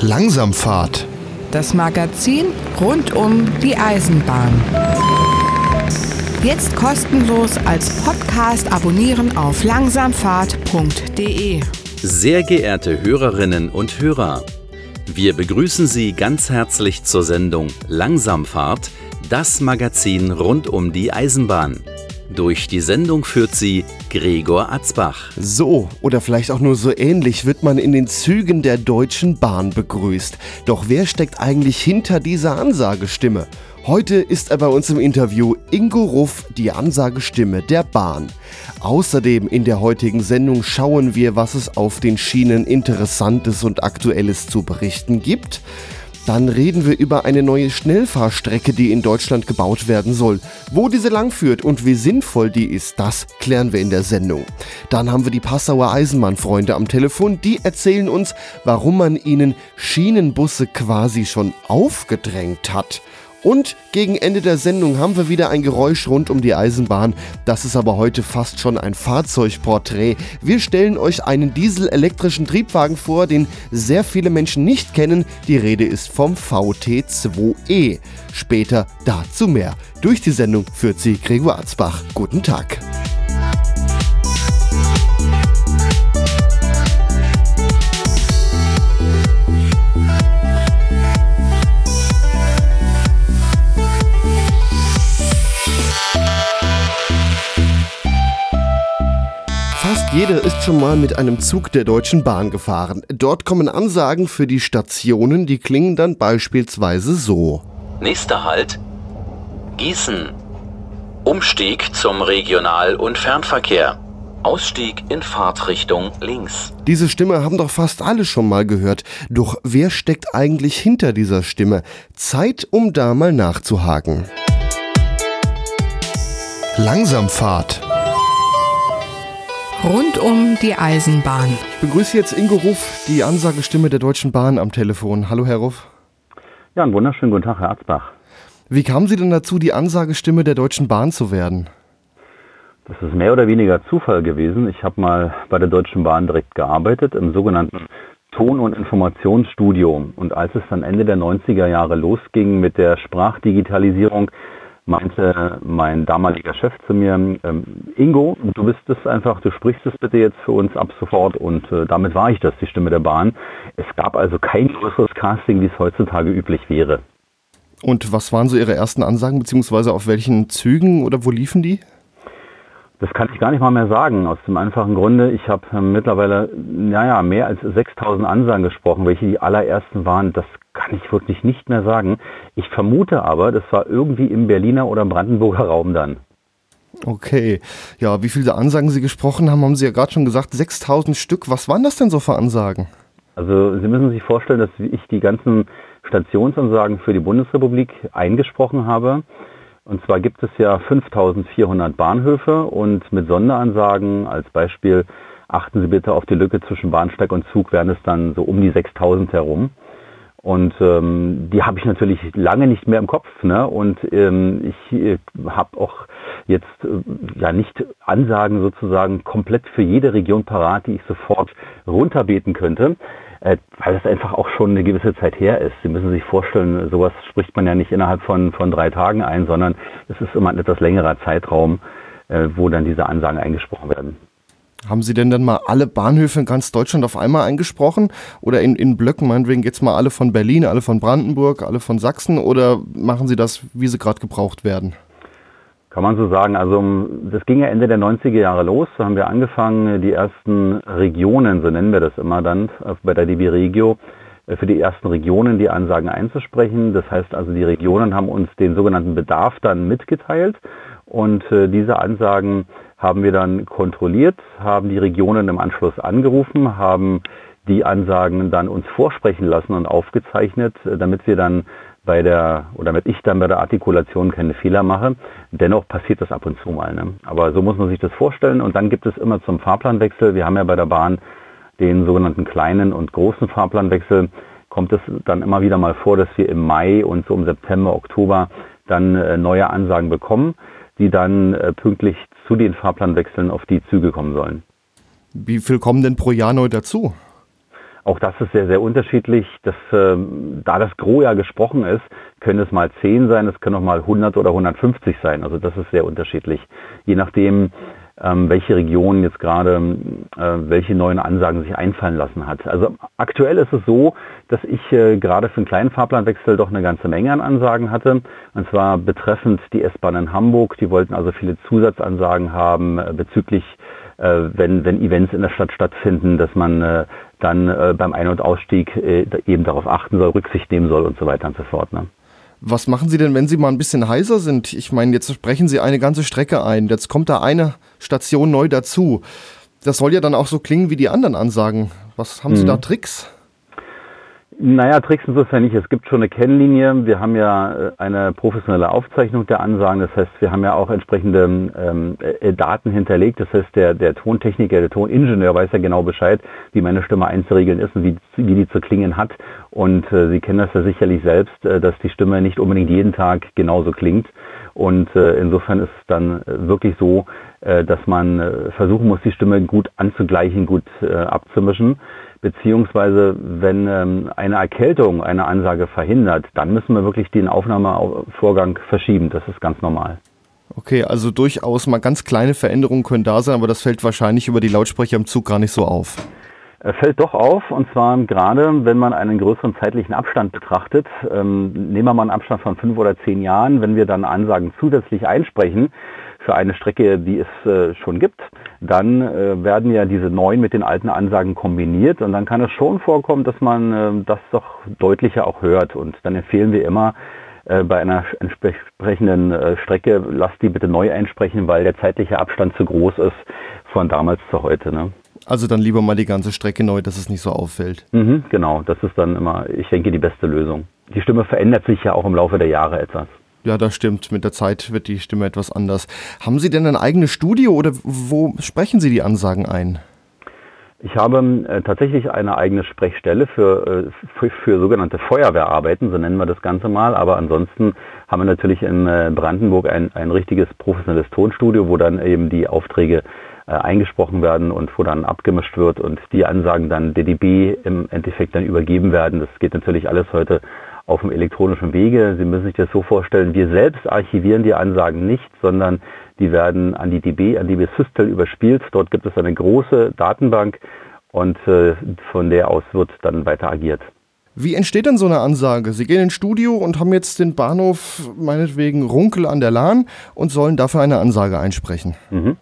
Langsamfahrt. Das Magazin rund um die Eisenbahn. Jetzt kostenlos als Podcast abonnieren auf langsamfahrt.de. Sehr geehrte Hörerinnen und Hörer, wir begrüßen Sie ganz herzlich zur Sendung Langsamfahrt, das Magazin rund um die Eisenbahn. Durch die Sendung führt sie Gregor Atzbach. So oder vielleicht auch nur so ähnlich wird man in den Zügen der Deutschen Bahn begrüßt. Doch wer steckt eigentlich hinter dieser Ansagestimme? Heute ist er bei uns im Interview Ingo Ruff, die Ansagestimme der Bahn. Außerdem in der heutigen Sendung schauen wir, was es auf den Schienen Interessantes und Aktuelles zu berichten gibt. Dann reden wir über eine neue Schnellfahrstrecke, die in Deutschland gebaut werden soll. Wo diese langführt und wie sinnvoll die ist, das klären wir in der Sendung. Dann haben wir die Passauer Eisenbahnfreunde am Telefon, die erzählen uns, warum man ihnen Schienenbusse quasi schon aufgedrängt hat. Und gegen Ende der Sendung haben wir wieder ein Geräusch rund um die Eisenbahn. Das ist aber heute fast schon ein Fahrzeugporträt. Wir stellen euch einen dieselelektrischen Triebwagen vor, den sehr viele Menschen nicht kennen. Die Rede ist vom VT2E. Später dazu mehr. Durch die Sendung führt sie Gregor Arzbach. Guten Tag. Jeder ist schon mal mit einem Zug der Deutschen Bahn gefahren. Dort kommen Ansagen für die Stationen, die klingen dann beispielsweise so. Nächster Halt Gießen. Umstieg zum Regional- und Fernverkehr. Ausstieg in Fahrtrichtung links. Diese Stimme haben doch fast alle schon mal gehört. Doch wer steckt eigentlich hinter dieser Stimme? Zeit, um da mal nachzuhaken. Langsamfahrt. Rund um die Eisenbahn. Ich begrüße jetzt Ingo Ruff, die Ansagestimme der Deutschen Bahn am Telefon. Hallo, Herr Ruff. Ja, einen wunderschönen guten Tag, Herr Arzbach. Wie kamen Sie denn dazu, die Ansagestimme der Deutschen Bahn zu werden? Das ist mehr oder weniger Zufall gewesen. Ich habe mal bei der Deutschen Bahn direkt gearbeitet, im sogenannten Ton- und Informationsstudio. Und als es dann Ende der 90er Jahre losging mit der Sprachdigitalisierung, meinte mein damaliger Chef zu mir, ähm, Ingo, du bist es einfach, du sprichst es bitte jetzt für uns ab sofort und äh, damit war ich das, die Stimme der Bahn. Es gab also kein größeres Casting, wie es heutzutage üblich wäre. Und was waren so Ihre ersten Ansagen, beziehungsweise auf welchen Zügen oder wo liefen die? Das kann ich gar nicht mal mehr sagen, aus dem einfachen Grunde, ich habe äh, mittlerweile, naja, mehr als 6000 Ansagen gesprochen. Welche die allerersten waren, das kann ich wirklich nicht mehr sagen. Ich vermute aber, das war irgendwie im Berliner oder Brandenburger Raum dann. Okay, ja, wie viele Ansagen Sie gesprochen haben, haben Sie ja gerade schon gesagt, 6000 Stück. Was waren das denn so für Ansagen? Also Sie müssen sich vorstellen, dass ich die ganzen Stationsansagen für die Bundesrepublik eingesprochen habe. Und zwar gibt es ja 5400 Bahnhöfe und mit Sonderansagen als Beispiel achten Sie bitte auf die Lücke zwischen Bahnsteig und Zug, wären es dann so um die 6000 herum. Und ähm, die habe ich natürlich lange nicht mehr im Kopf. Ne? Und ähm, ich äh, habe auch jetzt äh, ja nicht Ansagen sozusagen komplett für jede Region parat, die ich sofort runterbeten könnte äh, weil das einfach auch schon eine gewisse Zeit her ist. Sie müssen sich vorstellen, sowas spricht man ja nicht innerhalb von, von drei Tagen ein, sondern es ist immer ein etwas längerer Zeitraum, äh, wo dann diese Ansagen eingesprochen werden. Haben Sie denn dann mal alle Bahnhöfe in ganz Deutschland auf einmal eingesprochen? Oder in, in Blöcken, meinetwegen jetzt mal alle von Berlin, alle von Brandenburg, alle von Sachsen? Oder machen Sie das, wie sie gerade gebraucht werden? Kann man so sagen. Also das ging ja Ende der 90er Jahre los. Da haben wir angefangen, die ersten Regionen, so nennen wir das immer dann, äh, bei der DB Regio, äh, für die ersten Regionen die Ansagen einzusprechen. Das heißt also, die Regionen haben uns den sogenannten Bedarf dann mitgeteilt und äh, diese Ansagen haben wir dann kontrolliert, haben die Regionen im Anschluss angerufen, haben die Ansagen dann uns vorsprechen lassen und aufgezeichnet, damit wir dann bei der, oder damit ich dann bei der Artikulation keine Fehler mache. Dennoch passiert das ab und zu mal. Ne? Aber so muss man sich das vorstellen. Und dann gibt es immer zum Fahrplanwechsel, wir haben ja bei der Bahn den sogenannten kleinen und großen Fahrplanwechsel, kommt es dann immer wieder mal vor, dass wir im Mai und so im September, Oktober dann äh, neue Ansagen bekommen, die dann äh, pünktlich zu den Fahrplanwechseln auf die Züge kommen sollen. Wie viel kommen denn pro Jahr neu dazu? Auch das ist sehr, sehr unterschiedlich. Das, äh, da das Gros ja gesprochen ist, können es mal 10 sein, es können auch mal 100 oder 150 sein. Also das ist sehr unterschiedlich. Je nachdem, ähm, welche Region jetzt gerade äh, welche neuen Ansagen sich einfallen lassen hat. Also aktuell ist es so, dass ich äh, gerade für einen kleinen Fahrplanwechsel doch eine ganze Menge an Ansagen hatte. Und zwar betreffend die S-Bahn in Hamburg. Die wollten also viele Zusatzansagen haben äh, bezüglich äh, wenn, wenn Events in der Stadt stattfinden, dass man äh, dann äh, beim Ein- und Ausstieg äh, eben darauf achten soll, Rücksicht nehmen soll und so weiter und so fort. Ne? Was machen Sie denn, wenn Sie mal ein bisschen heiser sind? Ich meine, jetzt sprechen Sie eine ganze Strecke ein. Jetzt kommt da eine Station neu dazu. Das soll ja dann auch so klingen wie die anderen Ansagen. Was haben mhm. Sie da Tricks? Naja, Tricks insofern nicht. Es gibt schon eine Kennlinie. Wir haben ja äh, eine professionelle Aufzeichnung der Ansagen. Das heißt, wir haben ja auch entsprechende ähm, äh, Daten hinterlegt. Das heißt, der, der Tontechniker, der Toningenieur weiß ja genau Bescheid, wie meine Stimme einzuregeln ist und wie, wie die zu klingen hat. Und äh, Sie kennen das ja sicherlich selbst, äh, dass die Stimme nicht unbedingt jeden Tag genauso klingt. Und äh, insofern ist es dann äh, wirklich so, dass man versuchen muss, die Stimme gut anzugleichen, gut abzumischen beziehungsweise wenn ähm, eine Erkältung eine Ansage verhindert, dann müssen wir wirklich den Aufnahmevorgang verschieben. Das ist ganz normal. Okay, also durchaus mal ganz kleine Veränderungen können da sein, aber das fällt wahrscheinlich über die Lautsprecher im Zug gar nicht so auf. Er fällt doch auf, und zwar gerade, wenn man einen größeren zeitlichen Abstand betrachtet. Ähm, nehmen wir mal einen Abstand von fünf oder zehn Jahren, wenn wir dann Ansagen zusätzlich einsprechen, für eine Strecke, die es äh, schon gibt, dann äh, werden ja diese neuen mit den alten Ansagen kombiniert und dann kann es schon vorkommen, dass man äh, das doch deutlicher auch hört und dann empfehlen wir immer äh, bei einer entsprechenden äh, Strecke, lasst die bitte neu einsprechen, weil der zeitliche Abstand zu groß ist von damals zu heute. Ne? Also dann lieber mal die ganze Strecke neu, dass es nicht so auffällt. Mhm, genau, das ist dann immer, ich denke, die beste Lösung. Die Stimme verändert sich ja auch im Laufe der Jahre etwas. Ja, das stimmt. Mit der Zeit wird die Stimme etwas anders. Haben Sie denn ein eigenes Studio oder wo sprechen Sie die Ansagen ein? Ich habe äh, tatsächlich eine eigene Sprechstelle für, äh, für, für, sogenannte Feuerwehrarbeiten, so nennen wir das Ganze mal. Aber ansonsten haben wir natürlich in äh, Brandenburg ein, ein richtiges professionelles Tonstudio, wo dann eben die Aufträge äh, eingesprochen werden und wo dann abgemischt wird und die Ansagen dann DDB im Endeffekt dann übergeben werden. Das geht natürlich alles heute auf dem elektronischen Wege. Sie müssen sich das so vorstellen, wir selbst archivieren die Ansagen nicht, sondern die werden an die DB, an die Systel überspielt. Dort gibt es eine große Datenbank und äh, von der aus wird dann weiter agiert. Wie entsteht denn so eine Ansage? Sie gehen ins Studio und haben jetzt den Bahnhof meinetwegen Runkel an der Lahn und sollen dafür eine Ansage einsprechen. Mhm.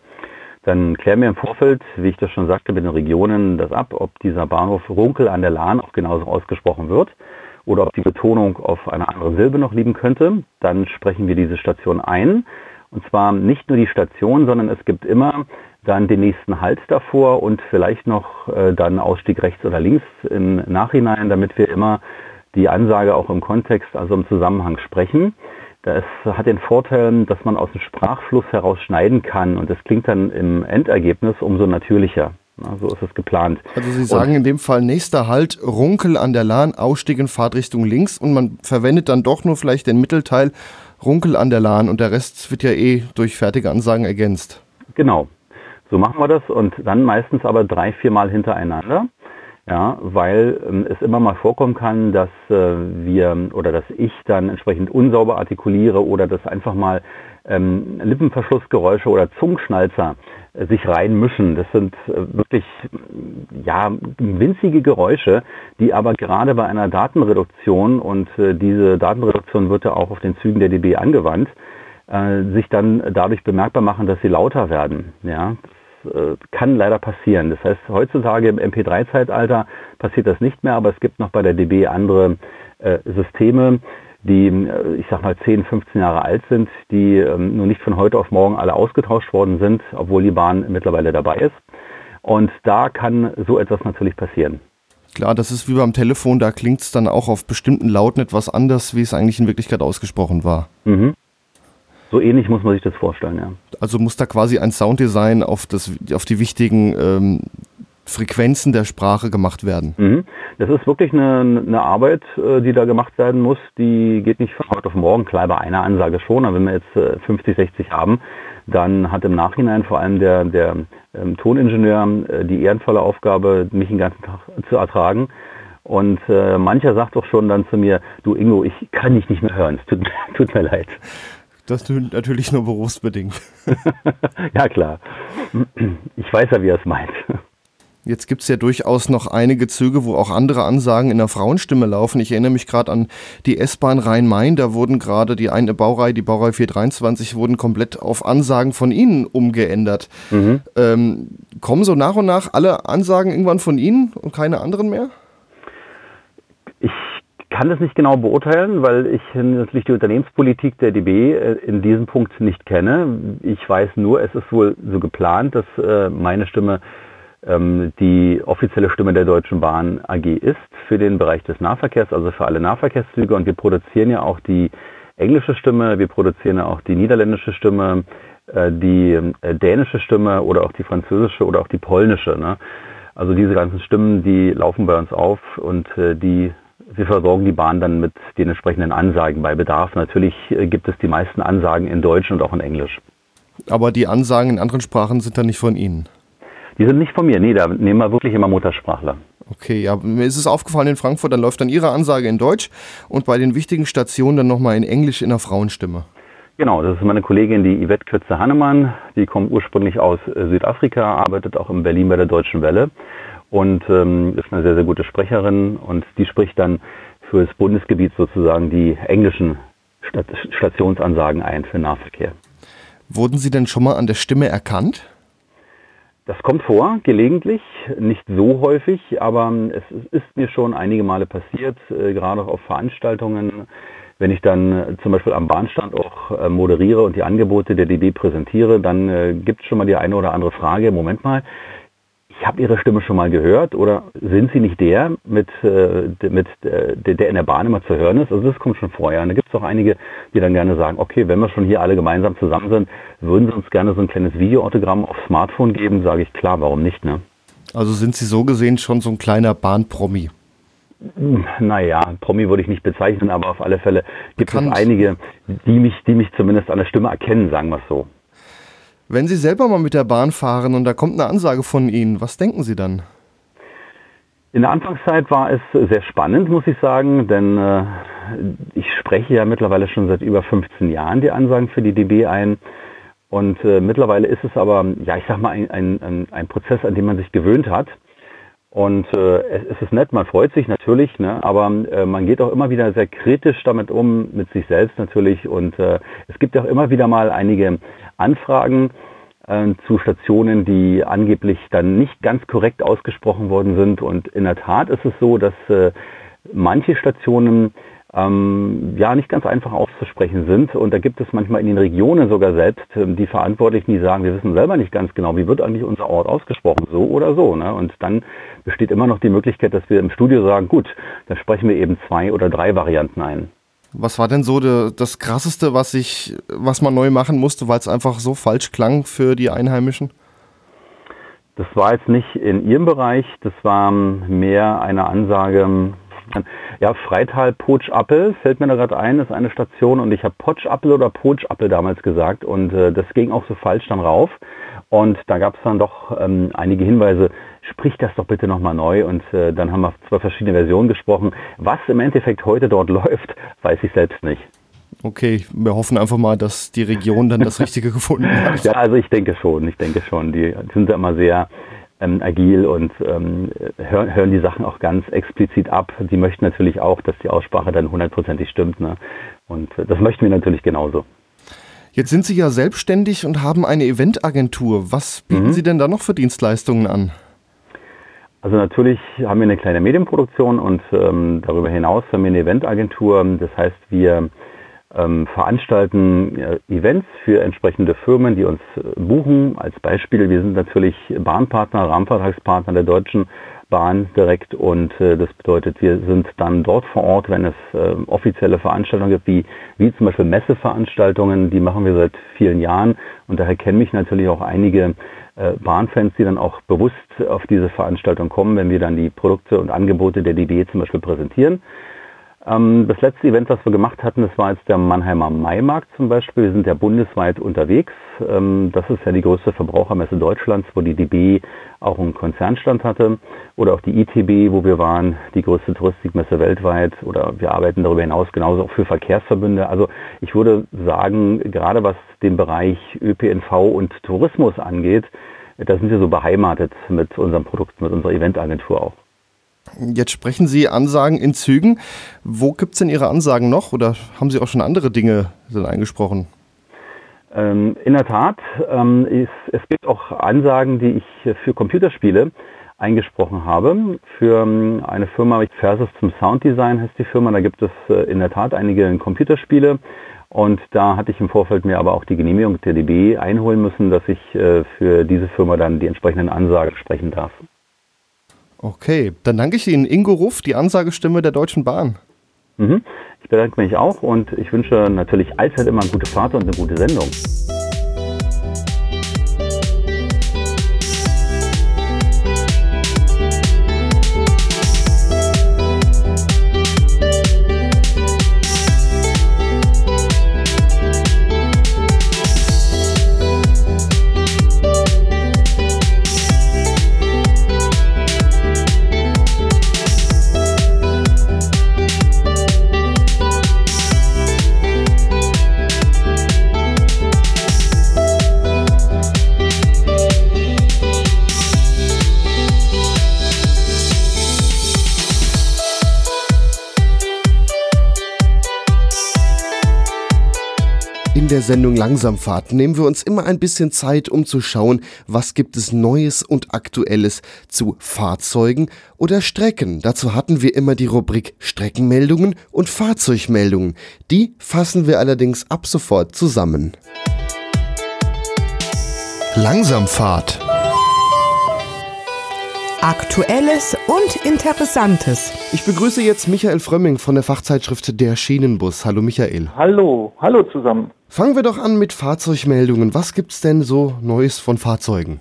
Dann klären wir im Vorfeld, wie ich das schon sagte, mit den Regionen das ab, ob dieser Bahnhof Runkel an der Lahn auch genauso ausgesprochen wird oder ob die Betonung auf eine andere Silbe noch liegen könnte. Dann sprechen wir diese Station ein. Und zwar nicht nur die Station, sondern es gibt immer dann den nächsten Halt davor und vielleicht noch äh, dann Ausstieg rechts oder links im Nachhinein, damit wir immer die Ansage auch im Kontext, also im Zusammenhang sprechen. Das hat den Vorteil, dass man aus dem Sprachfluss heraus schneiden kann und das klingt dann im Endergebnis umso natürlicher. Na, so ist es geplant. Also Sie sagen und in dem Fall nächster Halt, Runkel an der Lahn, Ausstieg in Fahrtrichtung links und man verwendet dann doch nur vielleicht den Mittelteil Runkel an der Lahn und der Rest wird ja eh durch fertige Ansagen ergänzt. Genau, so machen wir das und dann meistens aber drei, viermal hintereinander. Ja, weil ähm, es immer mal vorkommen kann, dass äh, wir oder dass ich dann entsprechend unsauber artikuliere oder dass einfach mal ähm, Lippenverschlussgeräusche oder Zungenschnalzer sich reinmischen. Das sind äh, wirklich ja winzige Geräusche, die aber gerade bei einer Datenreduktion und äh, diese Datenreduktion wird ja auch auf den Zügen der DB angewandt, äh, sich dann dadurch bemerkbar machen, dass sie lauter werden. Ja, äh, kann leider passieren. Das heißt, heutzutage im MP3-Zeitalter passiert das nicht mehr, aber es gibt noch bei der DB andere äh, Systeme, die, äh, ich sag mal, 10, 15 Jahre alt sind, die ähm, nur nicht von heute auf morgen alle ausgetauscht worden sind, obwohl die Bahn mittlerweile dabei ist. Und da kann so etwas natürlich passieren. Klar, das ist wie beim Telefon, da klingt es dann auch auf bestimmten Lauten etwas anders, wie es eigentlich in Wirklichkeit ausgesprochen war. Mhm. So ähnlich muss man sich das vorstellen, ja. Also muss da quasi ein Sounddesign auf, das, auf die wichtigen ähm, Frequenzen der Sprache gemacht werden. Mhm. Das ist wirklich eine, eine Arbeit, äh, die da gemacht werden muss. Die geht nicht von heute auf morgen. Klar, bei einer Ansage schon, aber wenn wir jetzt 50, äh, 60 haben, dann hat im Nachhinein vor allem der, der ähm, Toningenieur äh, die ehrenvolle Aufgabe, mich den ganzen Tag zu ertragen. Und äh, mancher sagt auch schon dann zu mir, du Ingo, ich kann dich nicht mehr hören, es tut, tut mir leid. Das natürlich nur berufsbedingt. ja klar, ich weiß ja, wie er es meint. Jetzt gibt es ja durchaus noch einige Züge, wo auch andere Ansagen in der Frauenstimme laufen. Ich erinnere mich gerade an die S-Bahn Rhein-Main. Da wurden gerade die eine Baureihe, die Baureihe 423, wurden komplett auf Ansagen von Ihnen umgeändert. Mhm. Ähm, kommen so nach und nach alle Ansagen irgendwann von Ihnen und keine anderen mehr? Ich kann das nicht genau beurteilen, weil ich natürlich die Unternehmenspolitik der DB äh, in diesem Punkt nicht kenne. Ich weiß nur, es ist wohl so geplant, dass äh, meine Stimme ähm, die offizielle Stimme der Deutschen Bahn AG ist für den Bereich des Nahverkehrs, also für alle Nahverkehrszüge. Und wir produzieren ja auch die englische Stimme, wir produzieren ja auch die niederländische Stimme, äh, die dänische Stimme oder auch die französische oder auch die polnische. Ne? Also diese ganzen Stimmen, die laufen bei uns auf und die wir versorgen die Bahn dann mit den entsprechenden Ansagen bei Bedarf. Natürlich gibt es die meisten Ansagen in Deutsch und auch in Englisch. Aber die Ansagen in anderen Sprachen sind dann nicht von Ihnen? Die sind nicht von mir, nee, da nehmen wir wirklich immer Muttersprachler. Okay, ja, mir ist es aufgefallen in Frankfurt, dann läuft dann Ihre Ansage in Deutsch und bei den wichtigen Stationen dann nochmal in Englisch in der Frauenstimme. Genau, das ist meine Kollegin, die Yvette Kürze-Hannemann. Die kommt ursprünglich aus äh, Südafrika, arbeitet auch in Berlin bei der Deutschen Welle und ähm, ist eine sehr, sehr gute Sprecherin und die spricht dann für das Bundesgebiet sozusagen die englischen Stationsansagen ein für Nahverkehr. Wurden Sie denn schon mal an der Stimme erkannt? Das kommt vor, gelegentlich, nicht so häufig, aber es ist mir schon einige Male passiert, äh, gerade auch auf Veranstaltungen, wenn ich dann äh, zum Beispiel am Bahnstand auch äh, moderiere und die Angebote der DB präsentiere, dann gibt es schon mal die eine oder andere Frage, Moment mal, ich habe Ihre Stimme schon mal gehört oder sind Sie nicht der, mit, äh, mit äh, der in der Bahn immer zu hören ist? Also das kommt schon vorher. Und da gibt es auch einige, die dann gerne sagen, okay, wenn wir schon hier alle gemeinsam zusammen sind, würden Sie uns gerne so ein kleines Videoautogramm aufs Smartphone geben? Sage ich, klar, warum nicht, ne? Also sind Sie so gesehen schon so ein kleiner Bahnpromi? Naja, Promi würde ich nicht bezeichnen, aber auf alle Fälle gibt Bekannt. es einige, die mich, die mich zumindest an der Stimme erkennen, sagen wir es so. Wenn Sie selber mal mit der Bahn fahren und da kommt eine Ansage von Ihnen, was denken Sie dann? In der Anfangszeit war es sehr spannend, muss ich sagen, denn äh, ich spreche ja mittlerweile schon seit über 15 Jahren die Ansagen für die DB ein. Und äh, mittlerweile ist es aber, ja, ich sag mal, ein, ein, ein Prozess, an dem man sich gewöhnt hat. Und äh, es ist nett, man freut sich natürlich, ne, aber äh, man geht auch immer wieder sehr kritisch damit um, mit sich selbst natürlich. Und äh, es gibt auch immer wieder mal einige Anfragen äh, zu Stationen, die angeblich dann nicht ganz korrekt ausgesprochen worden sind. Und in der Tat ist es so, dass äh, manche Stationen ähm, ja nicht ganz einfach auszusprechen sind. Und da gibt es manchmal in den Regionen sogar selbst ähm, die Verantwortlichen, die sagen, wir wissen selber nicht ganz genau, wie wird eigentlich unser Ort ausgesprochen, so oder so. Ne? Und dann besteht immer noch die Möglichkeit, dass wir im Studio sagen, gut, dann sprechen wir eben zwei oder drei Varianten ein. Was war denn so de, das Krasseste, was ich, was man neu machen musste, weil es einfach so falsch klang für die Einheimischen? Das war jetzt nicht in Ihrem Bereich, das war mehr eine Ansage, ja, Freital Potsch-Appel fällt mir da gerade ein, ist eine Station und ich habe Potsch-Appel oder Potsch-Appel damals gesagt und äh, das ging auch so falsch dann rauf. Und da gab es dann doch ähm, einige Hinweise, sprich das doch bitte nochmal neu. Und äh, dann haben wir zwei verschiedene Versionen gesprochen. Was im Endeffekt heute dort läuft, weiß ich selbst nicht. Okay, wir hoffen einfach mal, dass die Region dann das Richtige gefunden hat. Ja, also ich denke schon, ich denke schon. Die sind ja immer sehr ähm, agil und ähm, hören, hören die Sachen auch ganz explizit ab. Die möchten natürlich auch, dass die Aussprache dann hundertprozentig stimmt. Ne? Und äh, das möchten wir natürlich genauso. Jetzt sind Sie ja selbstständig und haben eine Eventagentur. Was bieten mhm. Sie denn da noch für Dienstleistungen an? Also natürlich haben wir eine kleine Medienproduktion und ähm, darüber hinaus haben wir eine Eventagentur. Das heißt, wir ähm, veranstalten äh, Events für entsprechende Firmen, die uns äh, buchen. Als Beispiel, wir sind natürlich Bahnpartner, Rahmenvertragspartner der Deutschen Bahn direkt und äh, das bedeutet, wir sind dann dort vor Ort, wenn es äh, offizielle Veranstaltungen gibt, wie, wie zum Beispiel Messeveranstaltungen, die machen wir seit vielen Jahren und daher kennen mich natürlich auch einige äh, Bahnfans, die dann auch bewusst auf diese Veranstaltung kommen, wenn wir dann die Produkte und Angebote der DB zum Beispiel präsentieren. Ähm, das letzte Event, was wir gemacht hatten, das war jetzt der Mannheimer Maimarkt zum Beispiel. Wir sind ja bundesweit unterwegs. Ähm, das ist ja die größte Verbrauchermesse Deutschlands, wo die DB auch einen Konzernstand hatte. Oder auch die ITB, wo wir waren, die größte Touristikmesse weltweit. Oder wir arbeiten darüber hinaus genauso auch für Verkehrsverbünde. Also ich würde sagen, gerade was den Bereich ÖPNV und Tourismus angeht, da sind wir so beheimatet mit unserem Produkt, mit unserer Eventagentur auch. Jetzt sprechen Sie Ansagen in Zügen. Wo gibt es denn Ihre Ansagen noch oder haben Sie auch schon andere Dinge eingesprochen? Ähm, in der Tat, ähm, ist, es gibt auch Ansagen, die ich für Computerspiele eingesprochen habe. Für ähm, eine Firma Versus zum Sounddesign heißt die Firma. Da gibt es äh, in der Tat einige Computerspiele. Und da hatte ich im Vorfeld mir aber auch die Genehmigung der DB einholen müssen, dass ich äh, für diese Firma dann die entsprechenden Ansagen sprechen darf. Okay, dann danke ich Ihnen, Ingo Ruff, die Ansagestimme der Deutschen Bahn. Mhm. Ich bedanke mich auch und ich wünsche natürlich allzeit immer eine gute Fahrt und eine gute Sendung. In der Sendung Langsamfahrt nehmen wir uns immer ein bisschen Zeit, um zu schauen, was gibt es Neues und Aktuelles zu Fahrzeugen oder Strecken. Dazu hatten wir immer die Rubrik Streckenmeldungen und Fahrzeugmeldungen. Die fassen wir allerdings ab sofort zusammen. Langsamfahrt. Aktuelles und Interessantes. Ich begrüße jetzt Michael Frömming von der Fachzeitschrift Der Schienenbus. Hallo Michael. Hallo, hallo zusammen. Fangen wir doch an mit Fahrzeugmeldungen. Was gibt's denn so Neues von Fahrzeugen?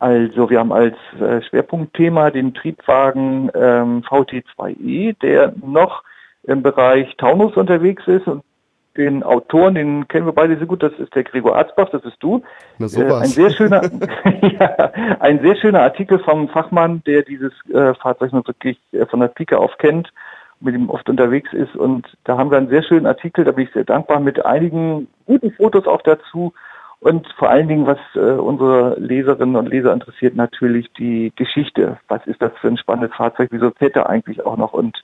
Also wir haben als äh, Schwerpunktthema den Triebwagen ähm, VT2E, der noch im Bereich Taunus unterwegs ist und den Autoren, den kennen wir beide sehr gut, das ist der Gregor Arzbach, das ist du. Na, sowas. Äh, ein sehr schöner, ja, ein sehr schöner Artikel vom Fachmann, der dieses äh, Fahrzeug noch wirklich äh, von der Pike auf kennt, mit ihm oft unterwegs ist. Und da haben wir einen sehr schönen Artikel, da bin ich sehr dankbar, mit einigen guten Fotos auch dazu. Und vor allen Dingen, was äh, unsere Leserinnen und Leser interessiert, natürlich die Geschichte. Was ist das für ein spannendes Fahrzeug? Wieso fährt er eigentlich auch noch? Und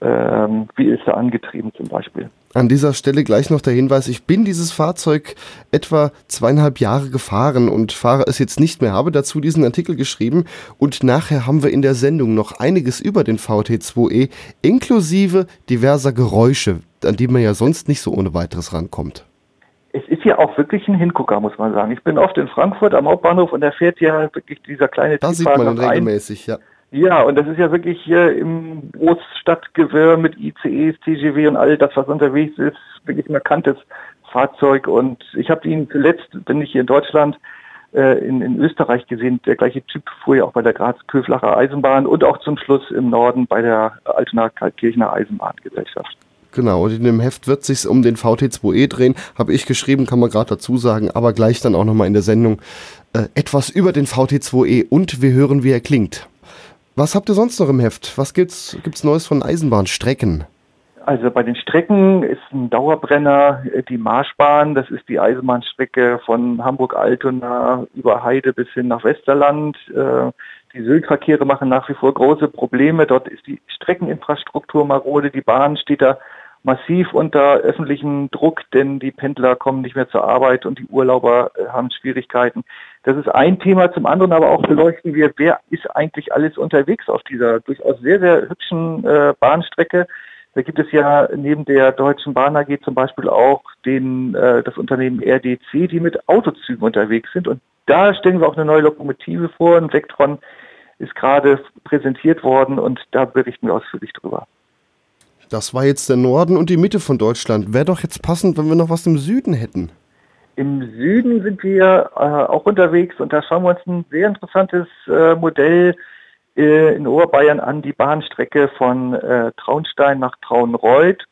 ähm, wie ist er angetrieben zum Beispiel? An dieser Stelle gleich noch der Hinweis, ich bin dieses Fahrzeug etwa zweieinhalb Jahre gefahren und fahre es jetzt nicht mehr, habe dazu diesen Artikel geschrieben und nachher haben wir in der Sendung noch einiges über den VT2E, inklusive diverser Geräusche, an die man ja sonst nicht so ohne weiteres rankommt. Es ist ja auch wirklich ein Hingucker, muss man sagen. Ich bin oft in Frankfurt am Hauptbahnhof und da fährt ja wirklich dieser kleine Da sieht man ihn regelmäßig, ja. Ja, und das ist ja wirklich hier im Großstadtgewirr mit ICEs, TGW und all das, was unterwegs ist, wirklich ein markantes Fahrzeug. Und ich habe ihn zuletzt, bin ich hier in Deutschland, äh, in, in Österreich gesehen. Der gleiche Typ fuhr ja auch bei der Graz-Köflacher Eisenbahn und auch zum Schluss im Norden bei der Altona-Kaltkirchener Eisenbahngesellschaft. Genau, und in dem Heft wird sich um den VT2E drehen, habe ich geschrieben, kann man gerade dazu sagen, aber gleich dann auch nochmal in der Sendung äh, etwas über den VT2E und wir hören, wie er klingt. Was habt ihr sonst noch im Heft? Was gibt's, gibt's Neues von Eisenbahnstrecken? Also bei den Strecken ist ein Dauerbrenner äh, die Marschbahn. Das ist die Eisenbahnstrecke von Hamburg-Altona über Heide bis hin nach Westerland. Äh, die Syltverkehre machen nach wie vor große Probleme. Dort ist die Streckeninfrastruktur marode. Die Bahn steht da massiv unter öffentlichem Druck, denn die Pendler kommen nicht mehr zur Arbeit und die Urlauber äh, haben Schwierigkeiten. Das ist ein Thema. Zum anderen aber auch beleuchten wir, wer ist eigentlich alles unterwegs auf dieser durchaus sehr, sehr hübschen äh, Bahnstrecke. Da gibt es ja neben der Deutschen Bahn AG zum Beispiel auch den, äh, das Unternehmen RDC, die mit Autozügen unterwegs sind. Und da stellen wir auch eine neue Lokomotive vor. Ein Vectron ist gerade präsentiert worden und da berichten wir ausführlich drüber. Das war jetzt der Norden und die Mitte von Deutschland. Wäre doch jetzt passend, wenn wir noch was im Süden hätten. Im Süden sind wir äh, auch unterwegs und da schauen wir uns ein sehr interessantes äh, Modell äh, in Oberbayern an die Bahnstrecke von äh, Traunstein nach Traunreuth.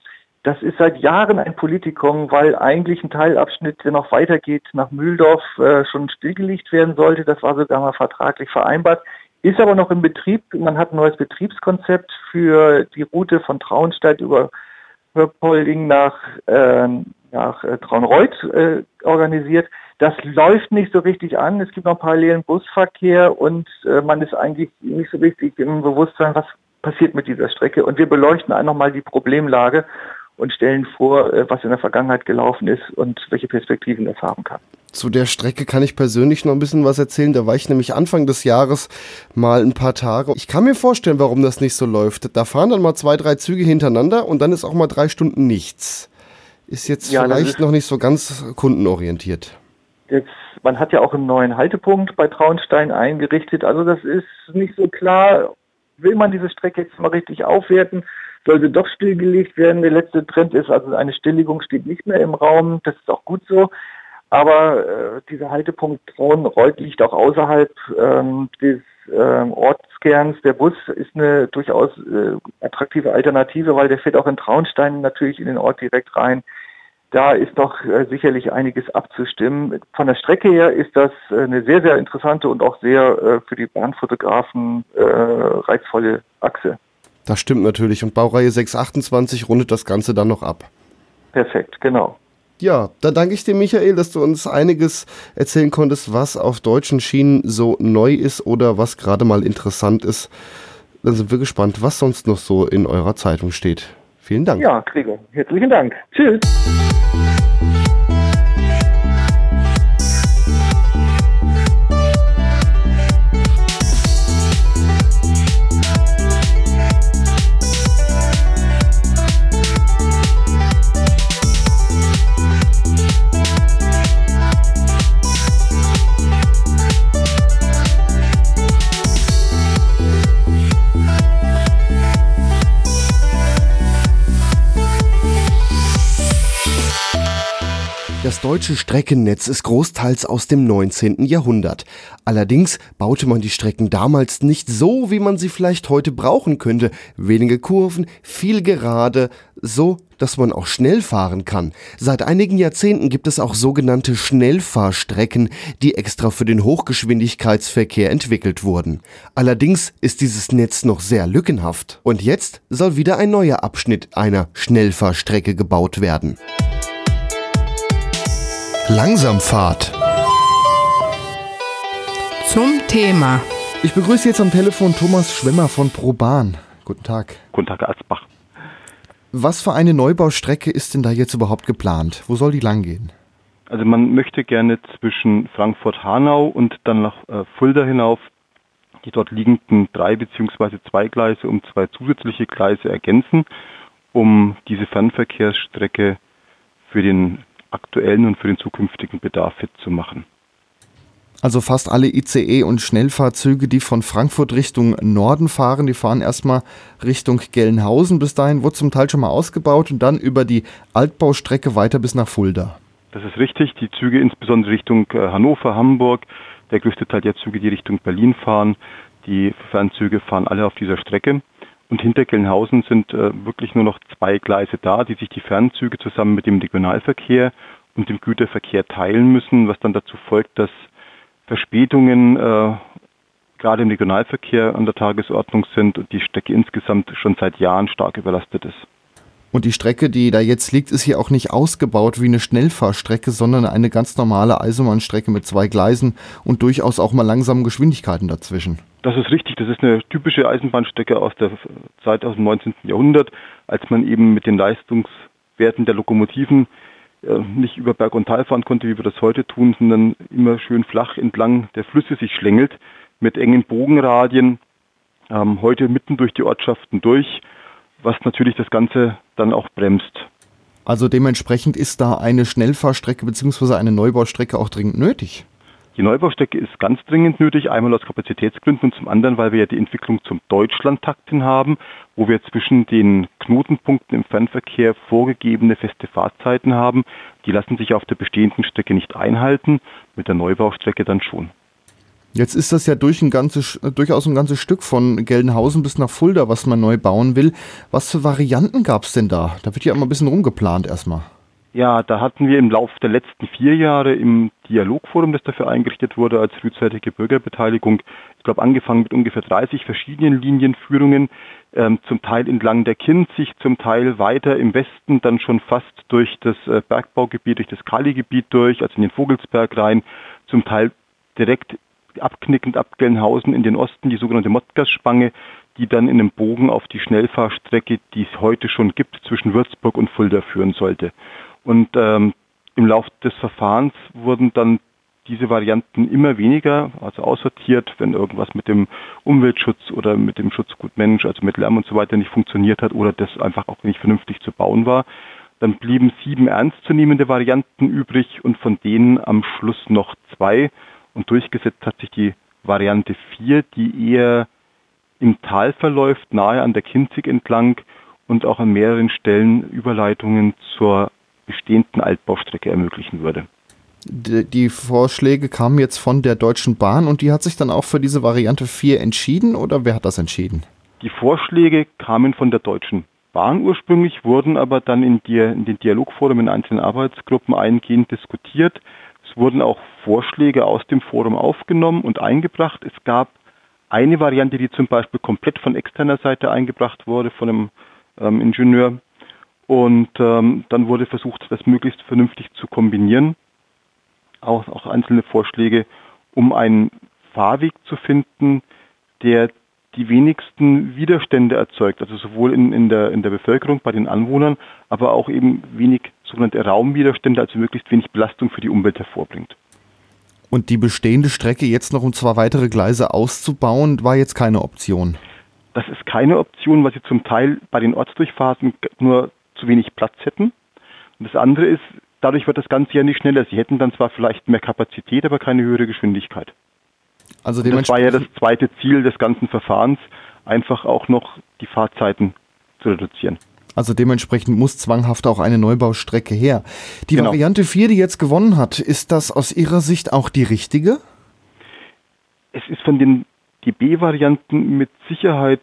Das ist seit Jahren ein Politikum, weil eigentlich ein Teilabschnitt, der noch weitergeht nach Mühldorf, äh, schon stillgelegt werden sollte. Das war sogar mal vertraglich vereinbart. Ist aber noch im Betrieb. Man hat ein neues Betriebskonzept für die Route von Traunstein über Höpolding nach, äh, nach äh, Traunreuth äh, organisiert. Das läuft nicht so richtig an. Es gibt noch parallelen Busverkehr und äh, man ist eigentlich nicht so richtig im Bewusstsein, was passiert mit dieser Strecke. Und wir beleuchten einfach mal die Problemlage und stellen vor, äh, was in der Vergangenheit gelaufen ist und welche Perspektiven es haben kann. Zu der Strecke kann ich persönlich noch ein bisschen was erzählen. Da war ich nämlich Anfang des Jahres mal ein paar Tage. Ich kann mir vorstellen, warum das nicht so läuft. Da fahren dann mal zwei, drei Züge hintereinander und dann ist auch mal drei Stunden nichts. Ist jetzt ja, vielleicht ist noch nicht so ganz kundenorientiert. Jetzt, man hat ja auch einen neuen Haltepunkt bei Traunstein eingerichtet. Also das ist nicht so klar. Will man diese Strecke jetzt mal richtig aufwerten? Sollte doch stillgelegt werden. Der letzte Trend ist, also eine Stilllegung steht nicht mehr im Raum. Das ist auch gut so. Aber äh, dieser Haltepunkt Traunreuth liegt auch außerhalb ähm, des ähm, Ortskerns. Der Bus ist eine durchaus äh, attraktive Alternative, weil der fährt auch in Traunstein natürlich in den Ort direkt rein da ist doch äh, sicherlich einiges abzustimmen. Von der Strecke her ist das äh, eine sehr, sehr interessante und auch sehr äh, für die Bahnfotografen äh, reizvolle Achse. Das stimmt natürlich. Und Baureihe 628 rundet das Ganze dann noch ab. Perfekt, genau. Ja, dann danke ich dir, Michael, dass du uns einiges erzählen konntest, was auf deutschen Schienen so neu ist oder was gerade mal interessant ist. Dann sind wir gespannt, was sonst noch so in eurer Zeitung steht. Vielen Dank. Ja, Gregor, herzlichen Dank. Tschüss. Das deutsche Streckennetz ist großteils aus dem 19. Jahrhundert. Allerdings baute man die Strecken damals nicht so, wie man sie vielleicht heute brauchen könnte. Wenige Kurven, viel gerade, so, dass man auch schnell fahren kann. Seit einigen Jahrzehnten gibt es auch sogenannte Schnellfahrstrecken, die extra für den Hochgeschwindigkeitsverkehr entwickelt wurden. Allerdings ist dieses Netz noch sehr lückenhaft. Und jetzt soll wieder ein neuer Abschnitt einer Schnellfahrstrecke gebaut werden. Langsamfahrt. Zum Thema. Ich begrüße jetzt am Telefon Thomas Schwemmer von ProBahn. Guten Tag. Guten Tag, Arzbach. Was für eine Neubaustrecke ist denn da jetzt überhaupt geplant? Wo soll die langgehen? Also man möchte gerne zwischen Frankfurt-Hanau und dann nach äh, Fulda hinauf die dort liegenden drei bzw. zwei Gleise um zwei zusätzliche Gleise ergänzen, um diese Fernverkehrsstrecke für den aktuellen und für den zukünftigen Bedarf fit zu machen. Also fast alle ICE und Schnellfahrzeuge, die von Frankfurt Richtung Norden fahren, die fahren erstmal Richtung Gelnhausen. Bis dahin wurde zum Teil schon mal ausgebaut und dann über die Altbaustrecke weiter bis nach Fulda. Das ist richtig. Die Züge insbesondere Richtung äh, Hannover, Hamburg, der größte Teil der Züge, die Richtung Berlin fahren, die Fernzüge fahren alle auf dieser Strecke. Und hinter Gelnhausen sind äh, wirklich nur noch zwei Gleise da, die sich die Fernzüge zusammen mit dem Regionalverkehr und dem Güterverkehr teilen müssen, was dann dazu folgt, dass Verspätungen äh, gerade im Regionalverkehr an der Tagesordnung sind und die Strecke insgesamt schon seit Jahren stark überlastet ist. Und die Strecke, die da jetzt liegt, ist hier auch nicht ausgebaut wie eine Schnellfahrstrecke, sondern eine ganz normale Eisenbahnstrecke mit zwei Gleisen und durchaus auch mal langsamen Geschwindigkeiten dazwischen. Das ist richtig. Das ist eine typische Eisenbahnstrecke aus der Zeit aus dem 19. Jahrhundert, als man eben mit den Leistungswerten der Lokomotiven äh, nicht über Berg und Tal fahren konnte, wie wir das heute tun, sondern immer schön flach entlang der Flüsse sich schlängelt mit engen Bogenradien. Ähm, heute mitten durch die Ortschaften durch was natürlich das Ganze dann auch bremst. Also dementsprechend ist da eine Schnellfahrstrecke bzw. eine Neubaustrecke auch dringend nötig. Die Neubaustrecke ist ganz dringend nötig, einmal aus Kapazitätsgründen und zum anderen, weil wir ja die Entwicklung zum Deutschlandtakt hin haben, wo wir zwischen den Knotenpunkten im Fernverkehr vorgegebene feste Fahrzeiten haben. Die lassen sich auf der bestehenden Strecke nicht einhalten, mit der Neubaustrecke dann schon. Jetzt ist das ja durch ein ganzes, durchaus ein ganzes Stück von Gelnhausen bis nach Fulda, was man neu bauen will. Was für Varianten gab es denn da? Da wird ja immer ein bisschen rumgeplant erstmal. Ja, da hatten wir im Laufe der letzten vier Jahre im Dialogforum, das dafür eingerichtet wurde als frühzeitige Bürgerbeteiligung, ich glaube angefangen mit ungefähr 30 verschiedenen Linienführungen, ähm, zum Teil entlang der Kinzig, zum Teil weiter im Westen, dann schon fast durch das äh, Bergbaugebiet, durch das Kali-Gebiet durch, also in den Vogelsberg rein, zum Teil direkt abknickend ab Gelnhausen in den Osten, die sogenannte Mottgasspange, die dann in einem Bogen auf die Schnellfahrstrecke, die es heute schon gibt, zwischen Würzburg und Fulda führen sollte. Und ähm, im Laufe des Verfahrens wurden dann diese Varianten immer weniger, also aussortiert, wenn irgendwas mit dem Umweltschutz oder mit dem Schutzgut Mensch, also mit Lärm und so weiter nicht funktioniert hat oder das einfach auch nicht vernünftig zu bauen war. Dann blieben sieben ernstzunehmende Varianten übrig und von denen am Schluss noch zwei, und durchgesetzt hat sich die Variante 4, die eher im Tal verläuft, nahe an der Kinzig entlang und auch an mehreren Stellen Überleitungen zur bestehenden Altbaustrecke ermöglichen würde. Die Vorschläge kamen jetzt von der Deutschen Bahn und die hat sich dann auch für diese Variante 4 entschieden oder wer hat das entschieden? Die Vorschläge kamen von der Deutschen Bahn ursprünglich, wurden aber dann in, die, in den Dialogforum in einzelnen Arbeitsgruppen eingehend diskutiert wurden auch Vorschläge aus dem Forum aufgenommen und eingebracht. Es gab eine Variante, die zum Beispiel komplett von externer Seite eingebracht wurde, von einem ähm, Ingenieur. Und ähm, dann wurde versucht, das möglichst vernünftig zu kombinieren. Auch, auch einzelne Vorschläge, um einen Fahrweg zu finden, der die wenigsten Widerstände erzeugt, also sowohl in, in, der, in der Bevölkerung, bei den Anwohnern, aber auch eben wenig sogenannte Raumwiderstände, also möglichst wenig Belastung für die Umwelt hervorbringt. Und die bestehende Strecke jetzt noch um zwei weitere Gleise auszubauen, war jetzt keine Option? Das ist keine Option, weil sie zum Teil bei den Ortsdurchfahrten nur zu wenig Platz hätten. Und das andere ist, dadurch wird das Ganze ja nicht schneller. Sie hätten dann zwar vielleicht mehr Kapazität, aber keine höhere Geschwindigkeit. Also das war ja das zweite Ziel des ganzen Verfahrens, einfach auch noch die Fahrzeiten zu reduzieren. Also dementsprechend muss zwanghaft auch eine Neubaustrecke her. Die genau. Variante 4, die jetzt gewonnen hat, ist das aus Ihrer Sicht auch die richtige? Es ist von den DB-Varianten mit Sicherheit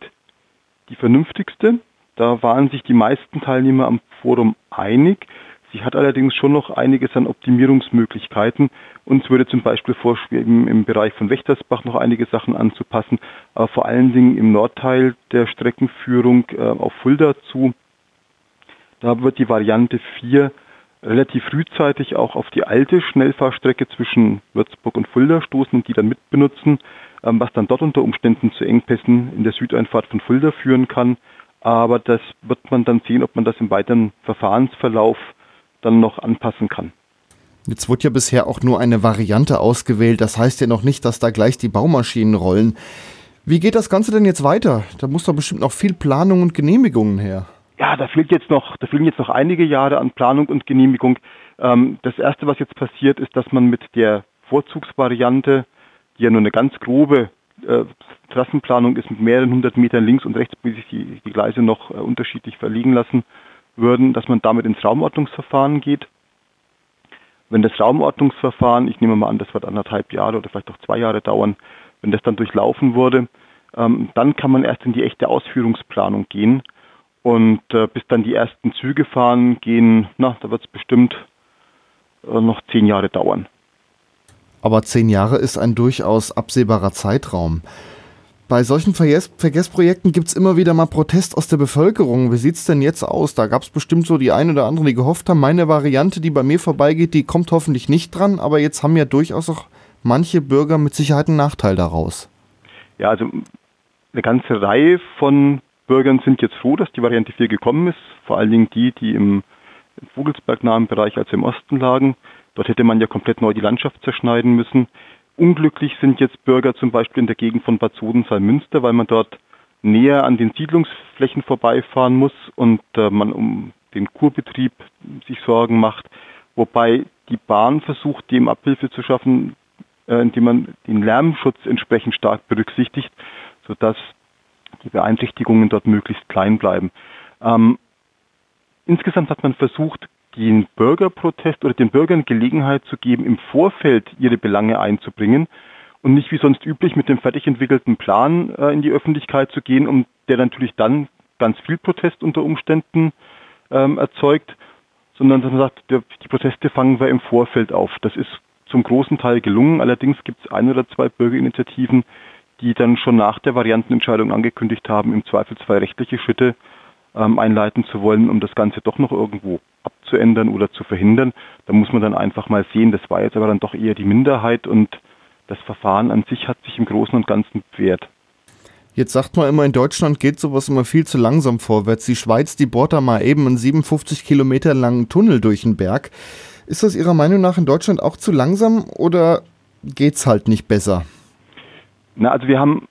die vernünftigste. Da waren sich die meisten Teilnehmer am Forum einig. Sie hat allerdings schon noch einiges an Optimierungsmöglichkeiten. Uns würde zum Beispiel vorschweben, im Bereich von Wächtersbach noch einige Sachen anzupassen, aber vor allen Dingen im Nordteil der Streckenführung äh, auf Fulda zu. Da wird die Variante 4 relativ frühzeitig auch auf die alte Schnellfahrstrecke zwischen Würzburg und Fulda stoßen und die dann mitbenutzen, ähm, was dann dort unter Umständen zu Engpässen in der Südeinfahrt von Fulda führen kann. Aber das wird man dann sehen, ob man das im weiteren Verfahrensverlauf dann noch anpassen kann. Jetzt wurde ja bisher auch nur eine Variante ausgewählt. Das heißt ja noch nicht, dass da gleich die Baumaschinen rollen. Wie geht das Ganze denn jetzt weiter? Da muss doch bestimmt noch viel Planung und Genehmigungen her. Ja, da fehlt jetzt noch, da fehlen jetzt noch einige Jahre an Planung und Genehmigung. Ähm, das erste, was jetzt passiert, ist, dass man mit der Vorzugsvariante, die ja nur eine ganz grobe äh, Trassenplanung ist, mit mehreren hundert Metern links und rechts, bis sich die, die Gleise noch äh, unterschiedlich verliegen lassen, würden, dass man damit ins Raumordnungsverfahren geht. Wenn das Raumordnungsverfahren, ich nehme mal an, das wird anderthalb Jahre oder vielleicht auch zwei Jahre dauern, wenn das dann durchlaufen wurde, ähm, dann kann man erst in die echte Ausführungsplanung gehen. Und äh, bis dann die ersten Züge fahren, gehen, na, da wird es bestimmt äh, noch zehn Jahre dauern. Aber zehn Jahre ist ein durchaus absehbarer Zeitraum. Bei solchen Verges Verkehrsprojekten gibt es immer wieder mal Protest aus der Bevölkerung. Wie sieht es denn jetzt aus? Da gab es bestimmt so die ein oder andere, die gehofft haben, meine Variante, die bei mir vorbeigeht, die kommt hoffentlich nicht dran. Aber jetzt haben ja durchaus auch manche Bürger mit Sicherheit einen Nachteil daraus. Ja, also eine ganze Reihe von Bürgern sind jetzt froh, dass die Variante 4 gekommen ist. Vor allen Dingen die, die im Vogelsberg-nahen Bereich, also im Osten lagen. Dort hätte man ja komplett neu die Landschaft zerschneiden müssen. Unglücklich sind jetzt Bürger zum Beispiel in der Gegend von Bad Sodenthal-Münster, weil man dort näher an den Siedlungsflächen vorbeifahren muss und äh, man um den Kurbetrieb sich Sorgen macht, wobei die Bahn versucht, dem Abhilfe zu schaffen, äh, indem man den Lärmschutz entsprechend stark berücksichtigt, sodass die Beeinträchtigungen dort möglichst klein bleiben. Ähm, insgesamt hat man versucht, den Bürgerprotest oder den Bürgern Gelegenheit zu geben, im Vorfeld ihre Belange einzubringen. und nicht wie sonst üblich mit dem fertig entwickelten Plan äh, in die Öffentlichkeit zu gehen, um der natürlich dann ganz viel Protest unter Umständen ähm, erzeugt, sondern dass man sagt, der, die Proteste fangen wir im Vorfeld auf. Das ist zum großen Teil gelungen. Allerdings gibt es ein oder zwei Bürgerinitiativen, die dann schon nach der Variantenentscheidung angekündigt haben, im Zweifelsfall rechtliche Schritte ähm, einleiten zu wollen, um das Ganze doch noch irgendwo abzuändern oder zu verhindern. Da muss man dann einfach mal sehen, das war jetzt aber dann doch eher die Minderheit und das Verfahren an sich hat sich im Großen und Ganzen bewährt. Jetzt sagt man immer, in Deutschland geht sowas immer viel zu langsam vorwärts. Die Schweiz, die bohrt da mal eben einen 57 Kilometer langen Tunnel durch den Berg. Ist das Ihrer Meinung nach in Deutschland auch zu langsam oder geht's halt nicht besser? Na, also wir haben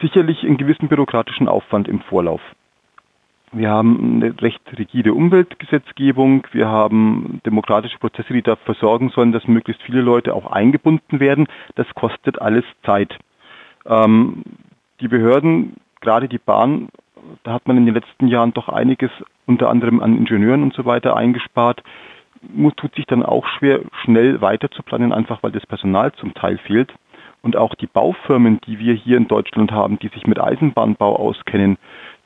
sicherlich einen gewissen bürokratischen Aufwand im Vorlauf. Wir haben eine recht rigide Umweltgesetzgebung. Wir haben demokratische Prozesse, die dafür sorgen sollen, dass möglichst viele Leute auch eingebunden werden. Das kostet alles Zeit. Ähm, die Behörden, gerade die Bahn, da hat man in den letzten Jahren doch einiges unter anderem an Ingenieuren und so weiter eingespart. Muss, tut sich dann auch schwer, schnell weiter zu planen, einfach weil das Personal zum Teil fehlt. Und auch die Baufirmen, die wir hier in Deutschland haben, die sich mit Eisenbahnbau auskennen,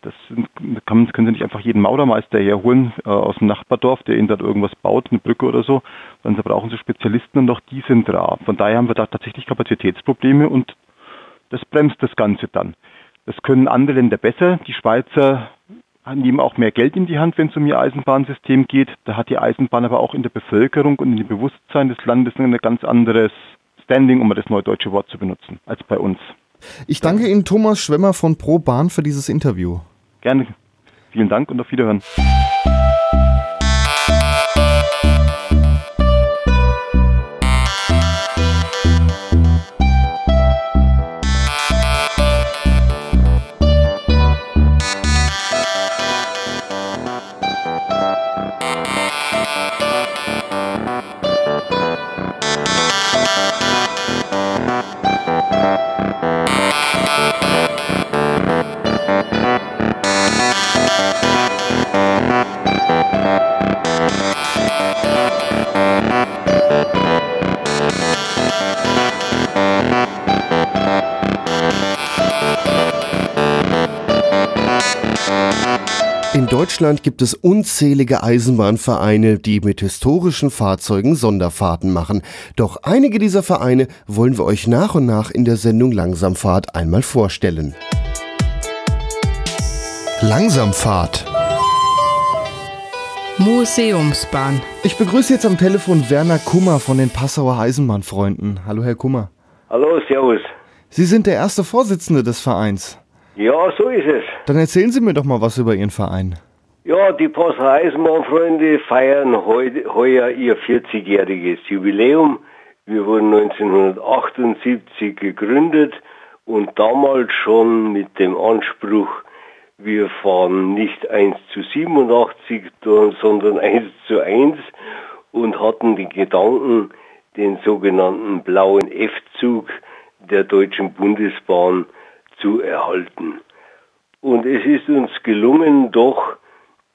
das sind, kann, können Sie nicht einfach jeden Maurermeister herholen äh, aus dem Nachbardorf, der Ihnen dort irgendwas baut, eine Brücke oder so, sondern Sie brauchen Sie Spezialisten und auch die sind da. Von daher haben wir da tatsächlich Kapazitätsprobleme und das bremst das Ganze dann. Das können andere Länder besser. Die Schweizer nehmen auch mehr Geld in die Hand, wenn es um ihr Eisenbahnsystem geht. Da hat die Eisenbahn aber auch in der Bevölkerung und in dem Bewusstsein des Landes ein ganz anderes Standing, um mal das neudeutsche Wort zu benutzen, als bei uns. Ich danke Ihnen, Thomas Schwemmer von Pro Bahn, für dieses Interview. Gerne. Vielen Dank und auf Wiederhören. Deutschland gibt es unzählige Eisenbahnvereine, die mit historischen Fahrzeugen Sonderfahrten machen. Doch einige dieser Vereine wollen wir euch nach und nach in der Sendung Langsamfahrt einmal vorstellen. Langsamfahrt. Museumsbahn. Ich begrüße jetzt am Telefon Werner Kummer von den Passauer Eisenbahnfreunden. Hallo, Herr Kummer. Hallo, Servus. Sie sind der erste Vorsitzende des Vereins. Ja, so ist es. Dann erzählen Sie mir doch mal was über Ihren Verein. Ja, die Passauer Eisenbahnfreunde feiern heu, heuer ihr 40-jähriges Jubiläum. Wir wurden 1978 gegründet und damals schon mit dem Anspruch, wir fahren nicht 1 zu 87, sondern 1 zu 1 und hatten den Gedanken, den sogenannten blauen F-Zug der Deutschen Bundesbahn zu erhalten. Und es ist uns gelungen, doch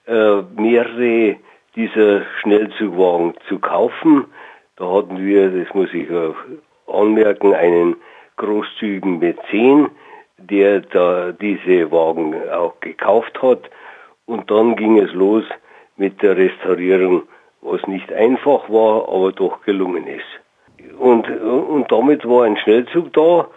äh, mehrere dieser Schnellzugwagen zu kaufen. Da hatten wir, das muss ich anmerken, einen großzügigen Mäzen, der da diese Wagen auch gekauft hat. Und dann ging es los mit der Restaurierung, was nicht einfach war, aber doch gelungen ist. Und, und damit war ein Schnellzug da.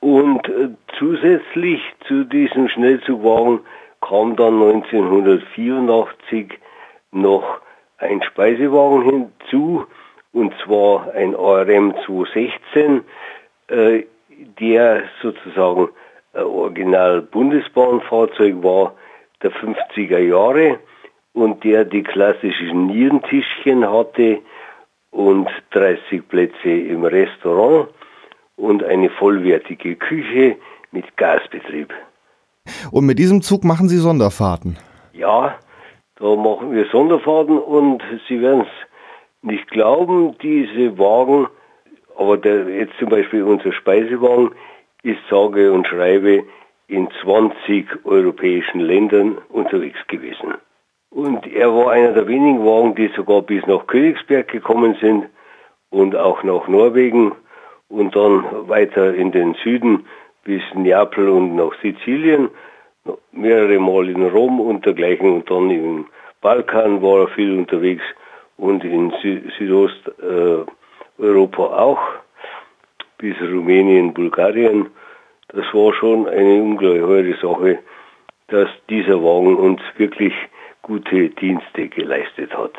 Und äh, zusätzlich zu diesem Schnellzugwagen kam dann 1984 noch ein Speisewagen hinzu, und zwar ein ARM 216, äh, der sozusagen ein Original Bundesbahnfahrzeug war der 50er Jahre und der die klassischen Nierentischchen hatte und 30 Plätze im Restaurant und eine vollwertige Küche mit Gasbetrieb. Und mit diesem Zug machen Sie Sonderfahrten? Ja, da machen wir Sonderfahrten und Sie werden es nicht glauben, diese Wagen aber der, jetzt zum Beispiel unser Speisewagen ist sage und schreibe in 20 europäischen Ländern unterwegs gewesen. Und er war einer der wenigen Wagen, die sogar bis nach Königsberg gekommen sind und auch nach Norwegen. und dann weiter in den Süden bis Neapel und nach Sizilien, mehrere Mal in Rom und dergleichen und dann im Balkan war er viel unterwegs und in Sü Südosteuropa äh, auch, bis Rumänien, Bulgarien. Das war schon eine ungeheure Sache, dass dieser Wagen uns wirklich gute Dienste geleistet hat.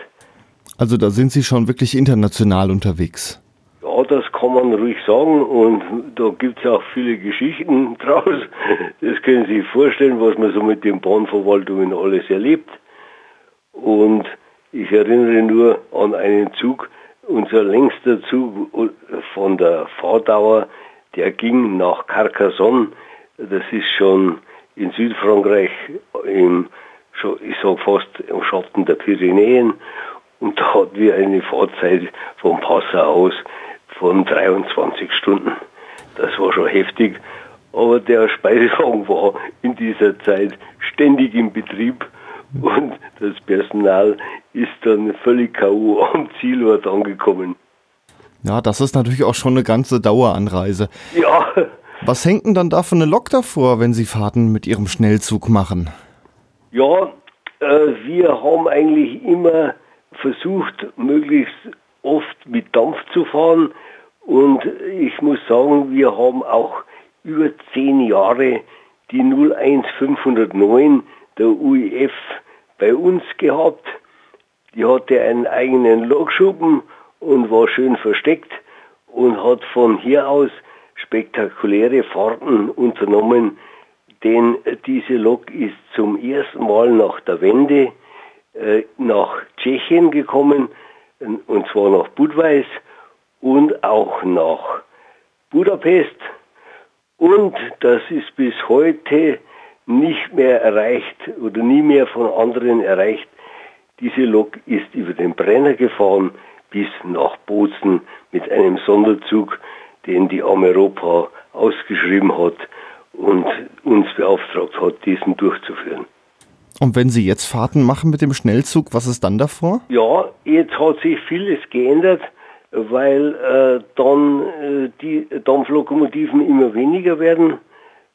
Also da sind Sie schon wirklich international unterwegs. Ja, das kann man ruhig sagen und da gibt es auch viele Geschichten draus. Das können Sie sich vorstellen, was man so mit den Bahnverwaltungen alles erlebt. Und ich erinnere nur an einen Zug, unser längster Zug von der Fahrdauer, der ging nach Carcassonne. Das ist schon in Südfrankreich, im, ich sage fast im Schatten der Pyrenäen. Und da hatten wir eine Fahrzeit von Passau aus von 23 Stunden. Das war schon heftig. Aber der Speisewagen war in dieser Zeit ständig in Betrieb und das Personal ist dann völlig K.O. am Zielort angekommen. Ja, das ist natürlich auch schon eine ganze Daueranreise. Ja. Was hängt denn dann da für eine Lok davor, wenn Sie Fahrten mit Ihrem Schnellzug machen? Ja, äh, wir haben eigentlich immer versucht, möglichst oft mit Dampf zu fahren. Und ich muss sagen, wir haben auch über zehn Jahre die 01509 der UEF bei uns gehabt. Die hatte einen eigenen Lokschuppen und war schön versteckt und hat von hier aus spektakuläre Fahrten unternommen, denn diese Lok ist zum ersten Mal nach der Wende äh, nach Tschechien gekommen, und zwar nach Budweis und auch nach Budapest. Und das ist bis heute nicht mehr erreicht oder nie mehr von anderen erreicht. Diese Lok ist über den Brenner gefahren bis nach Bozen mit einem Sonderzug, den die Ameropa ausgeschrieben hat und uns beauftragt hat, diesen durchzuführen. Und wenn Sie jetzt Fahrten machen mit dem Schnellzug, was ist dann davor? Ja, jetzt hat sich vieles geändert, weil äh, dann äh, die Dampflokomotiven immer weniger werden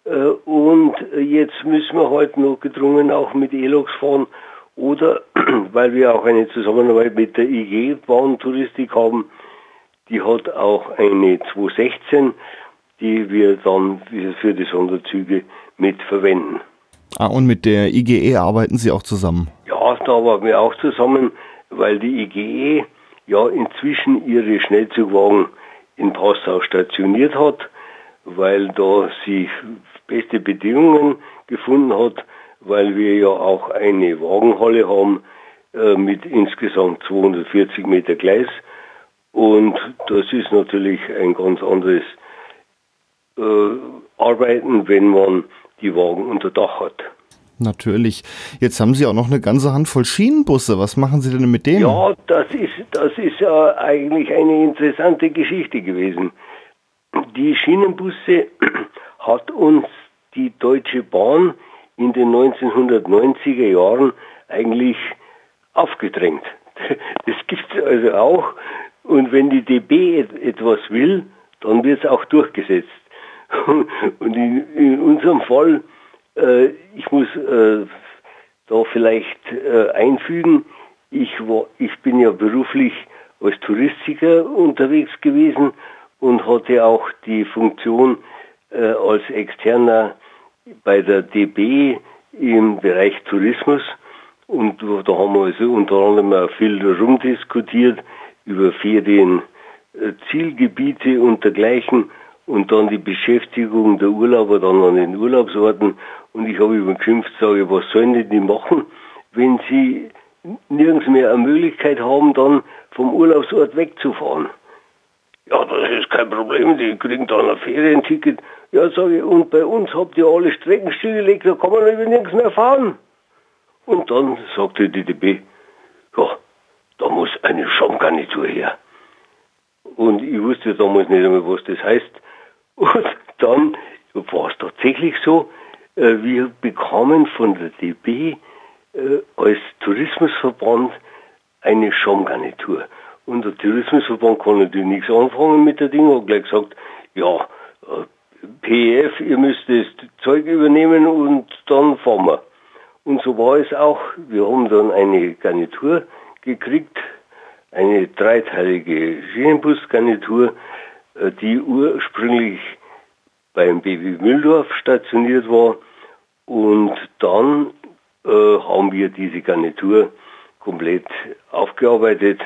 äh, und jetzt müssen wir halt noch gedrungen auch mit E-Loks fahren oder weil wir auch eine Zusammenarbeit mit der IG Bahntouristik haben, die hat auch eine 216, die wir dann für die Sonderzüge mit verwenden. Ah, und mit der IGE arbeiten Sie auch zusammen? Ja, da arbeiten wir auch zusammen, weil die IGE ja inzwischen ihre Schnellzugwagen in Passau stationiert hat, weil da sie beste Bedingungen gefunden hat, weil wir ja auch eine Wagenhalle haben äh, mit insgesamt 240 Meter Gleis. Und das ist natürlich ein ganz anderes äh, Arbeiten, wenn man die Wagen unter Dach hat. Natürlich. Jetzt haben Sie auch noch eine ganze Handvoll Schienenbusse. Was machen Sie denn mit denen? Ja, das ist, das ist ja eigentlich eine interessante Geschichte gewesen. Die Schienenbusse hat uns die Deutsche Bahn in den 1990er Jahren eigentlich aufgedrängt. Das gibt es also auch. Und wenn die DB etwas will, dann wird es auch durchgesetzt. Und in, in unserem Fall, äh, ich muss äh, da vielleicht äh, einfügen, ich, war, ich bin ja beruflich als Touristiker unterwegs gewesen und hatte auch die Funktion äh, als Externer bei der DB im Bereich Tourismus. Und da haben wir also unter anderem auch viel rumdiskutiert über Ferien, äh, Zielgebiete und dergleichen und dann die Beschäftigung der Urlauber dann an den Urlaubsorten. Und ich habe über geschimpft, sage, was sollen die machen, wenn sie nirgends mehr eine Möglichkeit haben, dann vom Urlaubsort wegzufahren. Ja, das ist kein Problem, die kriegen dann ein Ferienticket. Ja, sage ich, und bei uns habt ihr alle Strecken stillgelegt, da kann man über nirgends mehr fahren. Und dann sagte die DB, ja, da muss eine Schaumgarnitur her. Und ich wusste damals nicht einmal, was das heißt. Und dann war es tatsächlich so, äh, wir bekamen von der DB äh, als Tourismusverband eine Schaumgarnitur. Und der Tourismusverband kann natürlich nichts anfangen mit der Ding, hat gleich gesagt, ja, PEF, ihr müsst das Zeug übernehmen und dann fahren wir. Und so war es auch. Wir haben dann eine Garnitur gekriegt, eine dreiteilige Schienenbusgarnitur, äh, die ursprünglich beim Baby Mühldorf stationiert war. Und dann äh, haben wir diese Garnitur komplett aufgearbeitet,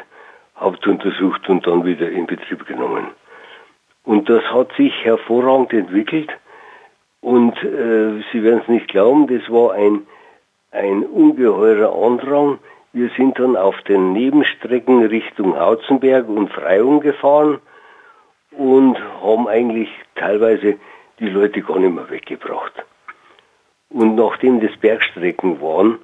hauptuntersucht und dann wieder in Betrieb genommen. Und das hat sich hervorragend entwickelt. Und äh, Sie werden es nicht glauben, das war ein, ein ungeheurer Andrang. Wir sind dann auf den Nebenstrecken Richtung Hauzenberg und Freyung gefahren und haben eigentlich teilweise die Leute gar nicht mehr weggebracht. Und nachdem das Bergstrecken waren,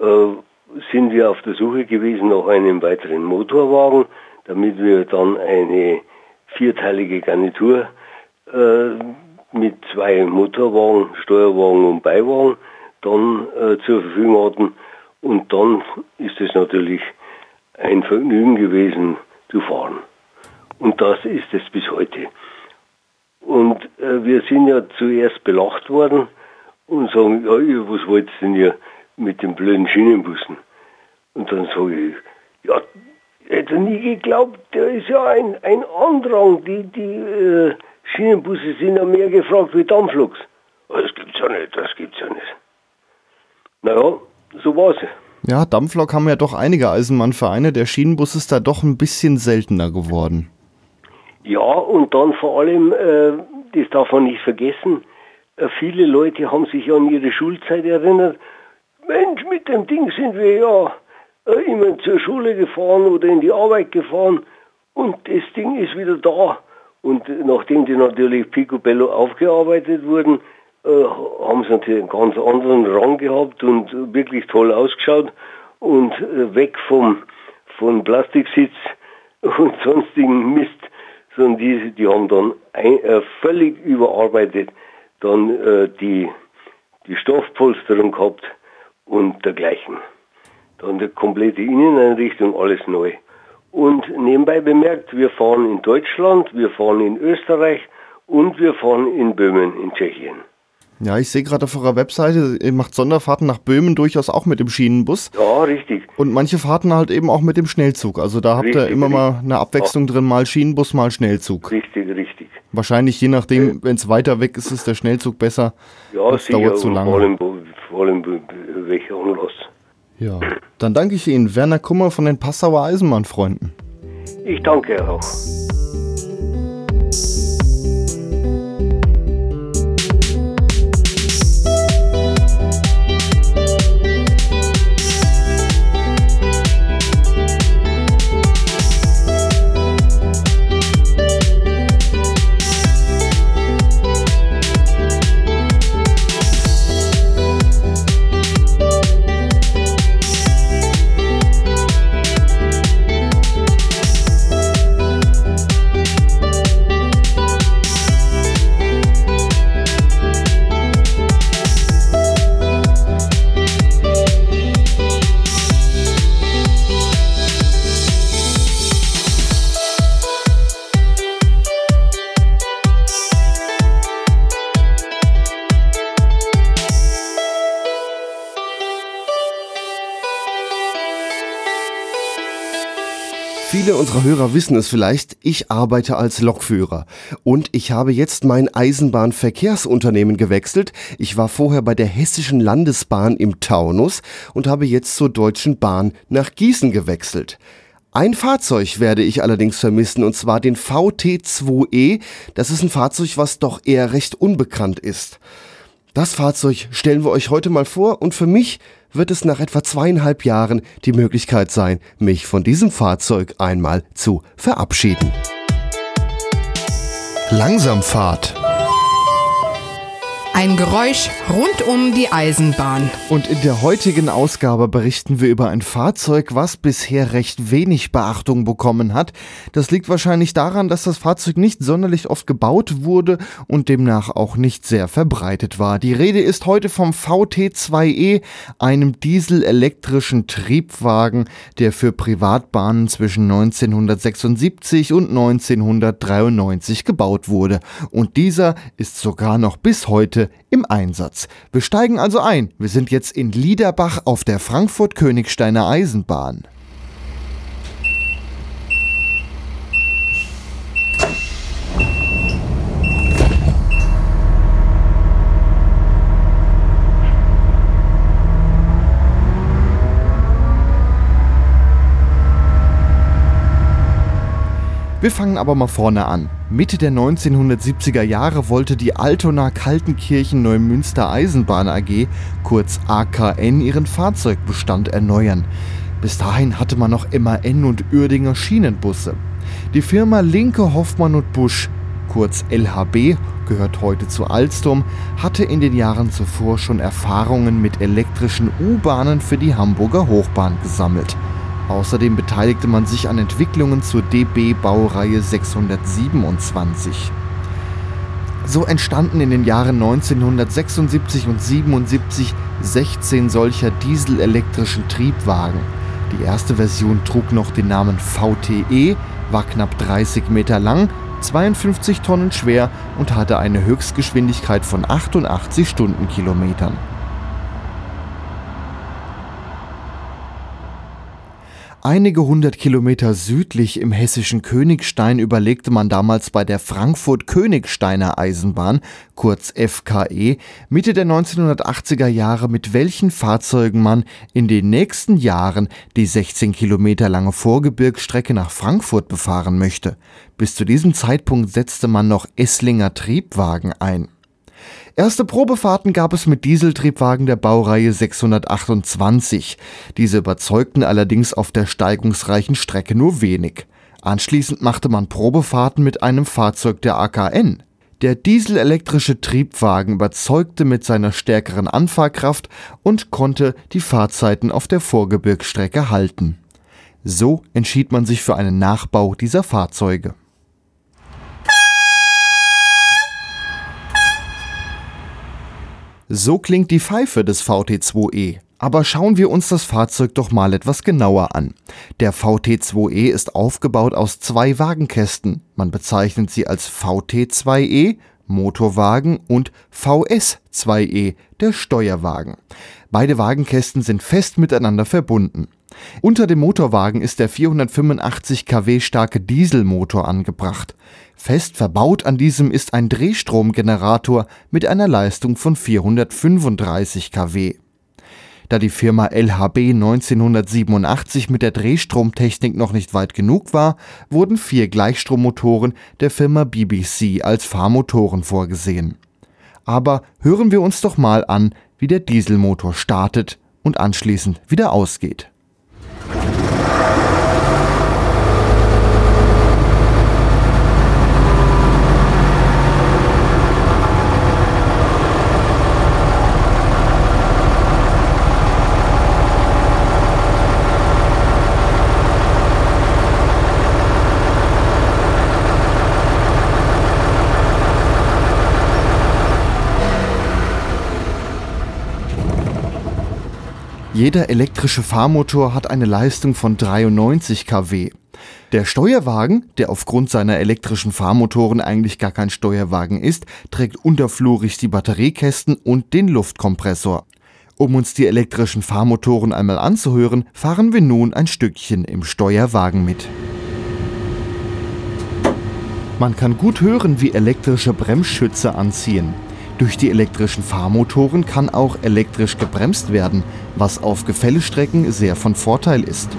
äh, sind wir auf der Suche gewesen nach einem weiteren Motorwagen, damit wir dann eine vierteilige Garnitur äh, mit zwei Motorwagen, Steuerwagen und Beiwagen dann äh, zur Verfügung hatten. Und dann ist es natürlich ein Vergnügen gewesen zu fahren. Und das ist es bis heute. Und äh, wir sind ja zuerst belacht worden und sagen, ja, was wollt ihr denn hier mit den blöden Schienenbussen? Und dann sage ich, ja, hätte nie geglaubt, der ist ja ein, ein Andrang. Die, die äh, Schienenbusse sind ja mehr gefragt wie Dampfloks. Das gibt's ja nicht, das gibt's ja nicht. Naja, so war's. Ja, Dampflok haben ja doch einige Eisenbahnvereine. Der Schienenbus ist da doch ein bisschen seltener geworden. Ja, und dann vor allem, äh, das darf man nicht vergessen, äh, viele Leute haben sich an ihre Schulzeit erinnert. Mensch, mit dem Ding sind wir ja äh, immer zur Schule gefahren oder in die Arbeit gefahren und das Ding ist wieder da. Und nachdem die natürlich Picobello aufgearbeitet wurden, äh, haben sie natürlich einen ganz anderen Rang gehabt und wirklich toll ausgeschaut und äh, weg vom von Plastiksitz und sonstigen Mist, sondern die, die haben dann ein, äh, völlig überarbeitet dann äh, die, die Stoffpolsterung gehabt und dergleichen. Dann die komplette Inneneinrichtung, alles neu. Und nebenbei bemerkt, wir fahren in Deutschland, wir fahren in Österreich und wir fahren in Böhmen in Tschechien. Ja, ich sehe gerade auf eurer Webseite, ihr macht Sonderfahrten nach Böhmen durchaus auch mit dem Schienenbus. Ja, richtig. Und manche Fahrten halt eben auch mit dem Schnellzug. Also da habt richtig, ihr immer richtig. mal eine Abwechslung drin, mal Schienenbus, mal Schnellzug. Richtig, richtig. Wahrscheinlich je nachdem, ja. wenn es weiter weg ist, ist der Schnellzug besser. Ja, das sicher, dauert zu lange. Vor allem, vor allem welcher Anlass. Ja, dann danke ich Ihnen, Werner Kummer von den Passauer Eisenbahnfreunden. Ich danke auch. Viele unserer Hörer wissen es vielleicht, ich arbeite als Lokführer und ich habe jetzt mein Eisenbahnverkehrsunternehmen gewechselt. Ich war vorher bei der Hessischen Landesbahn im Taunus und habe jetzt zur Deutschen Bahn nach Gießen gewechselt. Ein Fahrzeug werde ich allerdings vermissen, und zwar den VT2E. Das ist ein Fahrzeug, was doch eher recht unbekannt ist. Das Fahrzeug stellen wir euch heute mal vor und für mich wird es nach etwa zweieinhalb Jahren die Möglichkeit sein, mich von diesem Fahrzeug einmal zu verabschieden. Langsamfahrt. Ein Geräusch rund um die Eisenbahn. Und in der heutigen Ausgabe berichten wir über ein Fahrzeug, was bisher recht wenig Beachtung bekommen hat. Das liegt wahrscheinlich daran, dass das Fahrzeug nicht sonderlich oft gebaut wurde und demnach auch nicht sehr verbreitet war. Die Rede ist heute vom VT2E, einem dieselelektrischen Triebwagen, der für Privatbahnen zwischen 1976 und 1993 gebaut wurde. Und dieser ist sogar noch bis heute im Einsatz. Wir steigen also ein. Wir sind jetzt in Liederbach auf der Frankfurt-Königsteiner Eisenbahn. Wir fangen aber mal vorne an. Mitte der 1970er Jahre wollte die Altona Kaltenkirchen Neumünster Eisenbahn AG, kurz AKN, ihren Fahrzeugbestand erneuern. Bis dahin hatte man noch MAN und Uerdinger Schienenbusse. Die Firma Linke Hoffmann und Busch, kurz LHB, gehört heute zu Alstom, hatte in den Jahren zuvor schon Erfahrungen mit elektrischen U-Bahnen für die Hamburger Hochbahn gesammelt. Außerdem beteiligte man sich an Entwicklungen zur DB-Baureihe 627. So entstanden in den Jahren 1976 und 77 16 solcher dieselelektrischen Triebwagen. Die erste Version trug noch den Namen VTE, war knapp 30 Meter lang, 52 Tonnen schwer und hatte eine Höchstgeschwindigkeit von 88 Stundenkilometern. Einige hundert Kilometer südlich im hessischen Königstein überlegte man damals bei der Frankfurt-Königsteiner Eisenbahn, kurz FKE, Mitte der 1980er Jahre, mit welchen Fahrzeugen man in den nächsten Jahren die 16 Kilometer lange Vorgebirgsstrecke nach Frankfurt befahren möchte. Bis zu diesem Zeitpunkt setzte man noch Esslinger Triebwagen ein. Erste Probefahrten gab es mit Dieseltriebwagen der Baureihe 628. Diese überzeugten allerdings auf der steigungsreichen Strecke nur wenig. Anschließend machte man Probefahrten mit einem Fahrzeug der AKN. Der dieselelektrische Triebwagen überzeugte mit seiner stärkeren Anfahrkraft und konnte die Fahrzeiten auf der Vorgebirgsstrecke halten. So entschied man sich für einen Nachbau dieser Fahrzeuge. So klingt die Pfeife des VT2E. Aber schauen wir uns das Fahrzeug doch mal etwas genauer an. Der VT2E ist aufgebaut aus zwei Wagenkästen. Man bezeichnet sie als VT2E, Motorwagen, und VS2E, der Steuerwagen. Beide Wagenkästen sind fest miteinander verbunden. Unter dem Motorwagen ist der 485 kW starke Dieselmotor angebracht. Fest verbaut an diesem ist ein Drehstromgenerator mit einer Leistung von 435 kW. Da die Firma LHB 1987 mit der Drehstromtechnik noch nicht weit genug war, wurden vier Gleichstrommotoren der Firma BBC als Fahrmotoren vorgesehen. Aber hören wir uns doch mal an, wie der Dieselmotor startet und anschließend wieder ausgeht. Jeder elektrische Fahrmotor hat eine Leistung von 93 kW. Der Steuerwagen, der aufgrund seiner elektrischen Fahrmotoren eigentlich gar kein Steuerwagen ist, trägt unterflurig die Batteriekästen und den Luftkompressor. Um uns die elektrischen Fahrmotoren einmal anzuhören, fahren wir nun ein Stückchen im Steuerwagen mit. Man kann gut hören, wie elektrische Bremsschütze anziehen. Durch die elektrischen Fahrmotoren kann auch elektrisch gebremst werden, was auf Gefällestrecken sehr von Vorteil ist.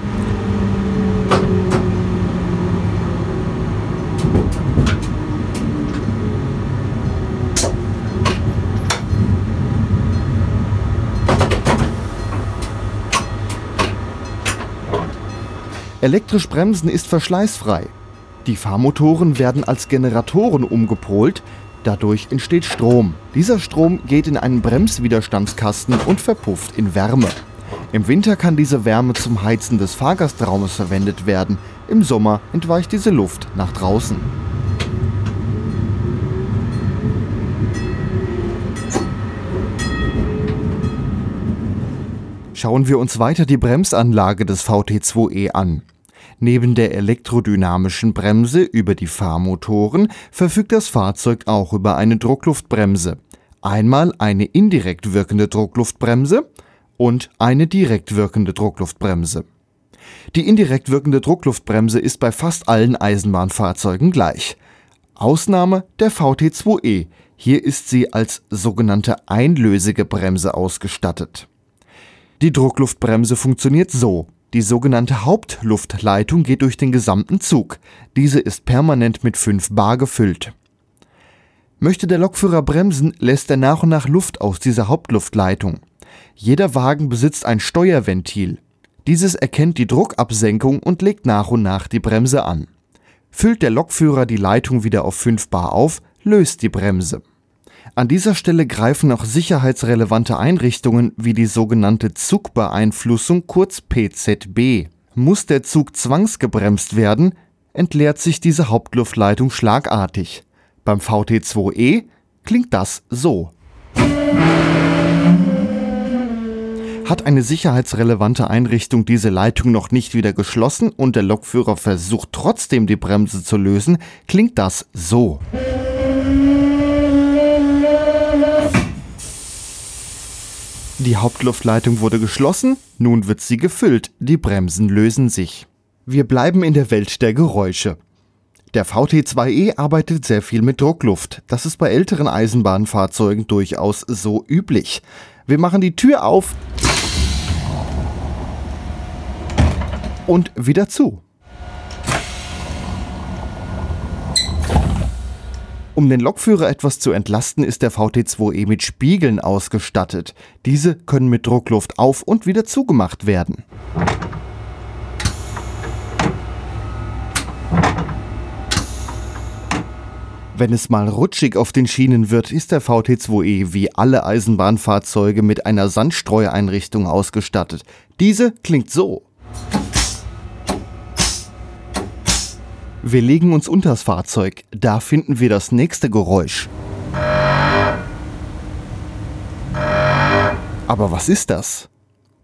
Elektrisch bremsen ist verschleißfrei. Die Fahrmotoren werden als Generatoren umgepolt, Dadurch entsteht Strom. Dieser Strom geht in einen Bremswiderstandskasten und verpufft in Wärme. Im Winter kann diese Wärme zum Heizen des Fahrgastraumes verwendet werden. Im Sommer entweicht diese Luft nach draußen. Schauen wir uns weiter die Bremsanlage des VT2E an. Neben der elektrodynamischen Bremse über die Fahrmotoren verfügt das Fahrzeug auch über eine Druckluftbremse. Einmal eine indirekt wirkende Druckluftbremse und eine direkt wirkende Druckluftbremse. Die indirekt wirkende Druckluftbremse ist bei fast allen Eisenbahnfahrzeugen gleich. Ausnahme der VT2E. Hier ist sie als sogenannte einlösige Bremse ausgestattet. Die Druckluftbremse funktioniert so. Die sogenannte Hauptluftleitung geht durch den gesamten Zug. Diese ist permanent mit 5 Bar gefüllt. Möchte der Lokführer bremsen, lässt er nach und nach Luft aus dieser Hauptluftleitung. Jeder Wagen besitzt ein Steuerventil. Dieses erkennt die Druckabsenkung und legt nach und nach die Bremse an. Füllt der Lokführer die Leitung wieder auf 5 Bar auf, löst die Bremse. An dieser Stelle greifen auch sicherheitsrelevante Einrichtungen wie die sogenannte Zugbeeinflussung kurz PZB. Muss der Zug zwangsgebremst werden, entleert sich diese Hauptluftleitung schlagartig. Beim VT2E klingt das so. Hat eine sicherheitsrelevante Einrichtung diese Leitung noch nicht wieder geschlossen und der Lokführer versucht trotzdem die Bremse zu lösen, klingt das so. Die Hauptluftleitung wurde geschlossen, nun wird sie gefüllt, die Bremsen lösen sich. Wir bleiben in der Welt der Geräusche. Der VT2E arbeitet sehr viel mit Druckluft. Das ist bei älteren Eisenbahnfahrzeugen durchaus so üblich. Wir machen die Tür auf und wieder zu. Um den Lokführer etwas zu entlasten, ist der VT2E mit Spiegeln ausgestattet. Diese können mit Druckluft auf und wieder zugemacht werden. Wenn es mal rutschig auf den Schienen wird, ist der VT2E wie alle Eisenbahnfahrzeuge mit einer Sandstreueinrichtung ausgestattet. Diese klingt so. Wir legen uns unters Fahrzeug. Da finden wir das nächste Geräusch. Aber was ist das?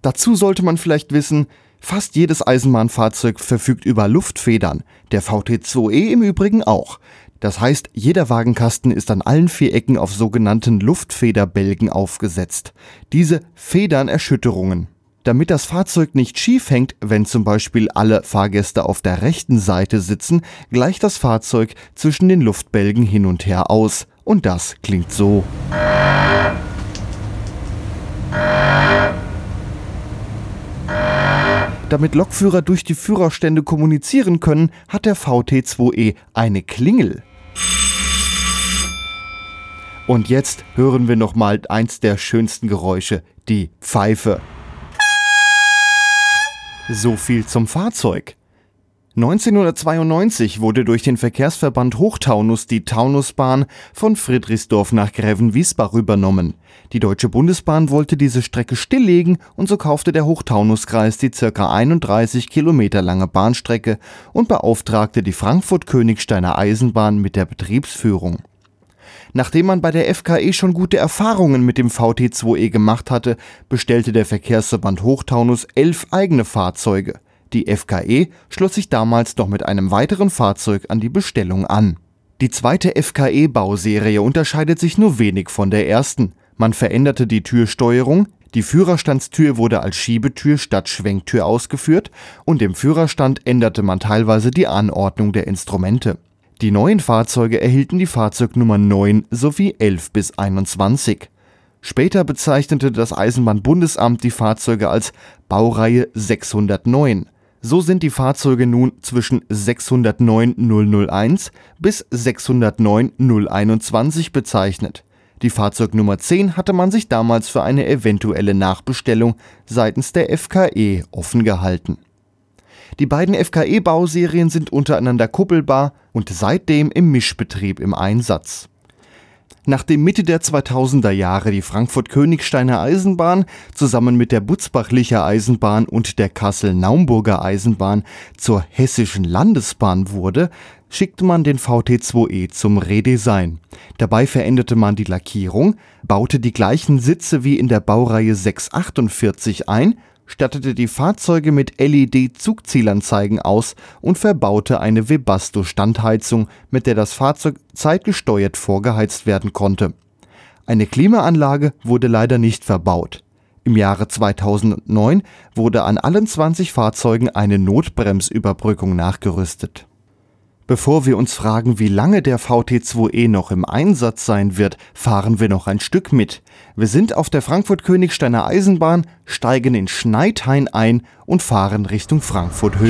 Dazu sollte man vielleicht wissen, fast jedes Eisenbahnfahrzeug verfügt über Luftfedern, der VT2E im Übrigen auch. Das heißt, jeder Wagenkasten ist an allen vier Ecken auf sogenannten Luftfederbälgen aufgesetzt. Diese federn Erschütterungen. Damit das Fahrzeug nicht schief hängt, wenn zum Beispiel alle Fahrgäste auf der rechten Seite sitzen, gleicht das Fahrzeug zwischen den Luftbälgen hin und her aus. Und das klingt so. Damit Lokführer durch die Führerstände kommunizieren können, hat der VT2E eine Klingel. Und jetzt hören wir nochmal eins der schönsten Geräusche, die Pfeife. So viel zum Fahrzeug. 1992 wurde durch den Verkehrsverband Hochtaunus die Taunusbahn von Friedrichsdorf nach Grevenwiesbach übernommen. Die Deutsche Bundesbahn wollte diese Strecke stilllegen und so kaufte der Hochtaunuskreis die ca. 31 Kilometer lange Bahnstrecke und beauftragte die Frankfurt-Königsteiner Eisenbahn mit der Betriebsführung. Nachdem man bei der FKE schon gute Erfahrungen mit dem VT2E gemacht hatte, bestellte der Verkehrsverband Hochtaunus elf eigene Fahrzeuge. Die FKE schloss sich damals noch mit einem weiteren Fahrzeug an die Bestellung an. Die zweite FKE-Bauserie unterscheidet sich nur wenig von der ersten. Man veränderte die Türsteuerung, die Führerstandstür wurde als Schiebetür statt Schwenktür ausgeführt und im Führerstand änderte man teilweise die Anordnung der Instrumente. Die neuen Fahrzeuge erhielten die Fahrzeugnummer 9 sowie 11 bis 21. Später bezeichnete das Eisenbahnbundesamt die Fahrzeuge als Baureihe 609. So sind die Fahrzeuge nun zwischen 609 001 bis 609 021 bezeichnet. Die Fahrzeugnummer 10 hatte man sich damals für eine eventuelle Nachbestellung seitens der FKE offen gehalten. Die beiden FKE-Bauserien sind untereinander kuppelbar und seitdem im Mischbetrieb im Einsatz. Nachdem Mitte der 2000er Jahre die Frankfurt-Königsteiner Eisenbahn zusammen mit der Butzbachlicher Eisenbahn und der Kassel-Naumburger Eisenbahn zur Hessischen Landesbahn wurde, schickte man den VT2E zum Redesign. Dabei veränderte man die Lackierung, baute die gleichen Sitze wie in der Baureihe 648 ein stattete die Fahrzeuge mit LED-Zugzielanzeigen aus und verbaute eine Webasto-Standheizung, mit der das Fahrzeug zeitgesteuert vorgeheizt werden konnte. Eine Klimaanlage wurde leider nicht verbaut. Im Jahre 2009 wurde an allen 20 Fahrzeugen eine Notbremsüberbrückung nachgerüstet Bevor wir uns fragen, wie lange der VT2E noch im Einsatz sein wird, fahren wir noch ein Stück mit. Wir sind auf der Frankfurt-Königsteiner Eisenbahn, steigen in Schneidhain ein und fahren Richtung Frankfurt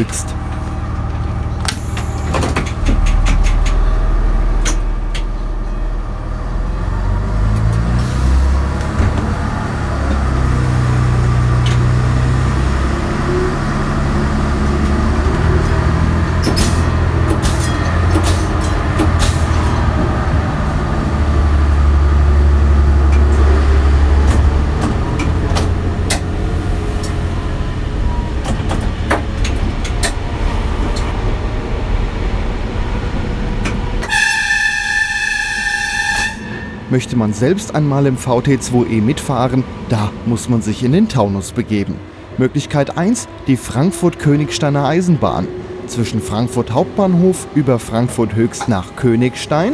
Möchte man selbst einmal im VT2E mitfahren, da muss man sich in den Taunus begeben. Möglichkeit 1, die Frankfurt-Königsteiner Eisenbahn. Zwischen Frankfurt Hauptbahnhof über Frankfurt Höchst nach Königstein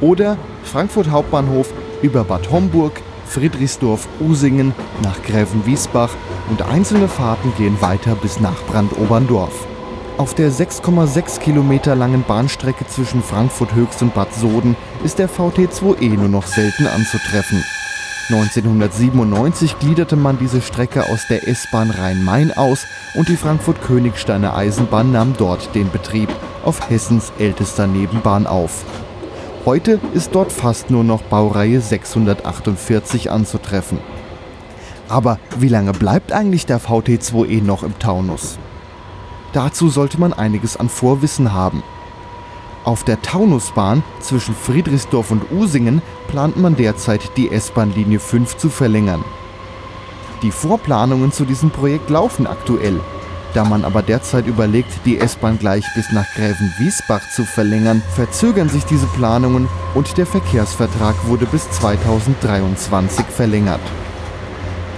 oder Frankfurt Hauptbahnhof über Bad Homburg, Friedrichsdorf, Usingen nach Grävenwiesbach und einzelne Fahrten gehen weiter bis nach Brandoberndorf. Auf der 6,6 Kilometer langen Bahnstrecke zwischen Frankfurt Höchst und Bad Soden ist der VT2E nur noch selten anzutreffen. 1997 gliederte man diese Strecke aus der S-Bahn Rhein-Main aus und die Frankfurt-Königsteiner Eisenbahn nahm dort den Betrieb auf Hessens ältester Nebenbahn auf. Heute ist dort fast nur noch Baureihe 648 anzutreffen. Aber wie lange bleibt eigentlich der VT2E noch im Taunus? Dazu sollte man einiges an Vorwissen haben. Auf der Taunusbahn zwischen Friedrichsdorf und Usingen plant man derzeit die S-Bahn-Linie 5 zu verlängern. Die Vorplanungen zu diesem Projekt laufen aktuell. Da man aber derzeit überlegt, die S-Bahn gleich bis nach Grävenwiesbach zu verlängern, verzögern sich diese Planungen und der Verkehrsvertrag wurde bis 2023 verlängert.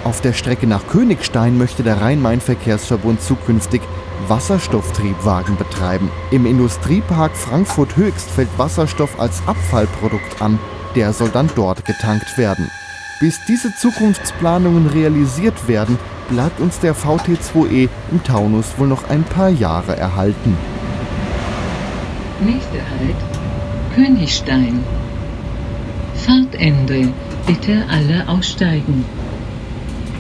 Auf der Strecke nach Königstein möchte der Rhein-Main-Verkehrsverbund zukünftig Wasserstofftriebwagen betreiben. Im Industriepark Frankfurt Höchst fällt Wasserstoff als Abfallprodukt an. Der soll dann dort getankt werden. Bis diese Zukunftsplanungen realisiert werden, bleibt uns der VT2E im Taunus wohl noch ein paar Jahre erhalten. Nächste Halt Königstein. Fahrtende. Bitte alle aussteigen.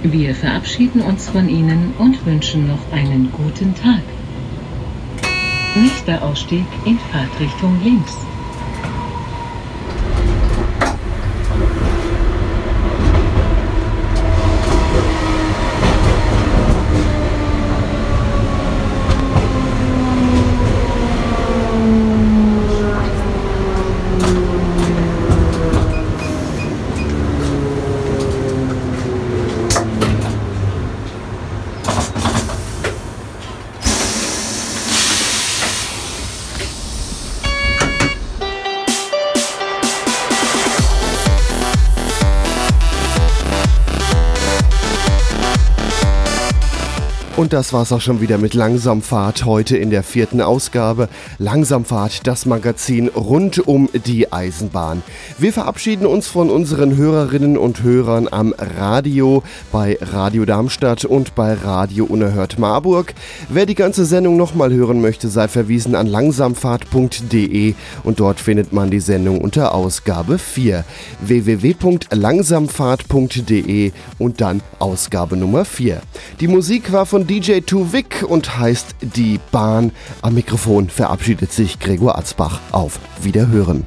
Wir verabschieden uns von Ihnen und wünschen noch einen guten Tag. Nächster Ausstieg in Fahrtrichtung links. Und das war's auch schon wieder mit Langsamfahrt heute in der vierten Ausgabe. Langsamfahrt, das Magazin rund um die Eisenbahn. Wir verabschieden uns von unseren Hörerinnen und Hörern am Radio bei Radio Darmstadt und bei Radio Unerhört Marburg. Wer die ganze Sendung nochmal hören möchte, sei verwiesen an langsamfahrt.de und dort findet man die Sendung unter Ausgabe 4. www.langsamfahrt.de und dann Ausgabe Nummer 4. Die Musik war von DJ Tuvik und heißt Die Bahn. Am Mikrofon verabschiedet sich Gregor Atzbach. Auf Wiederhören.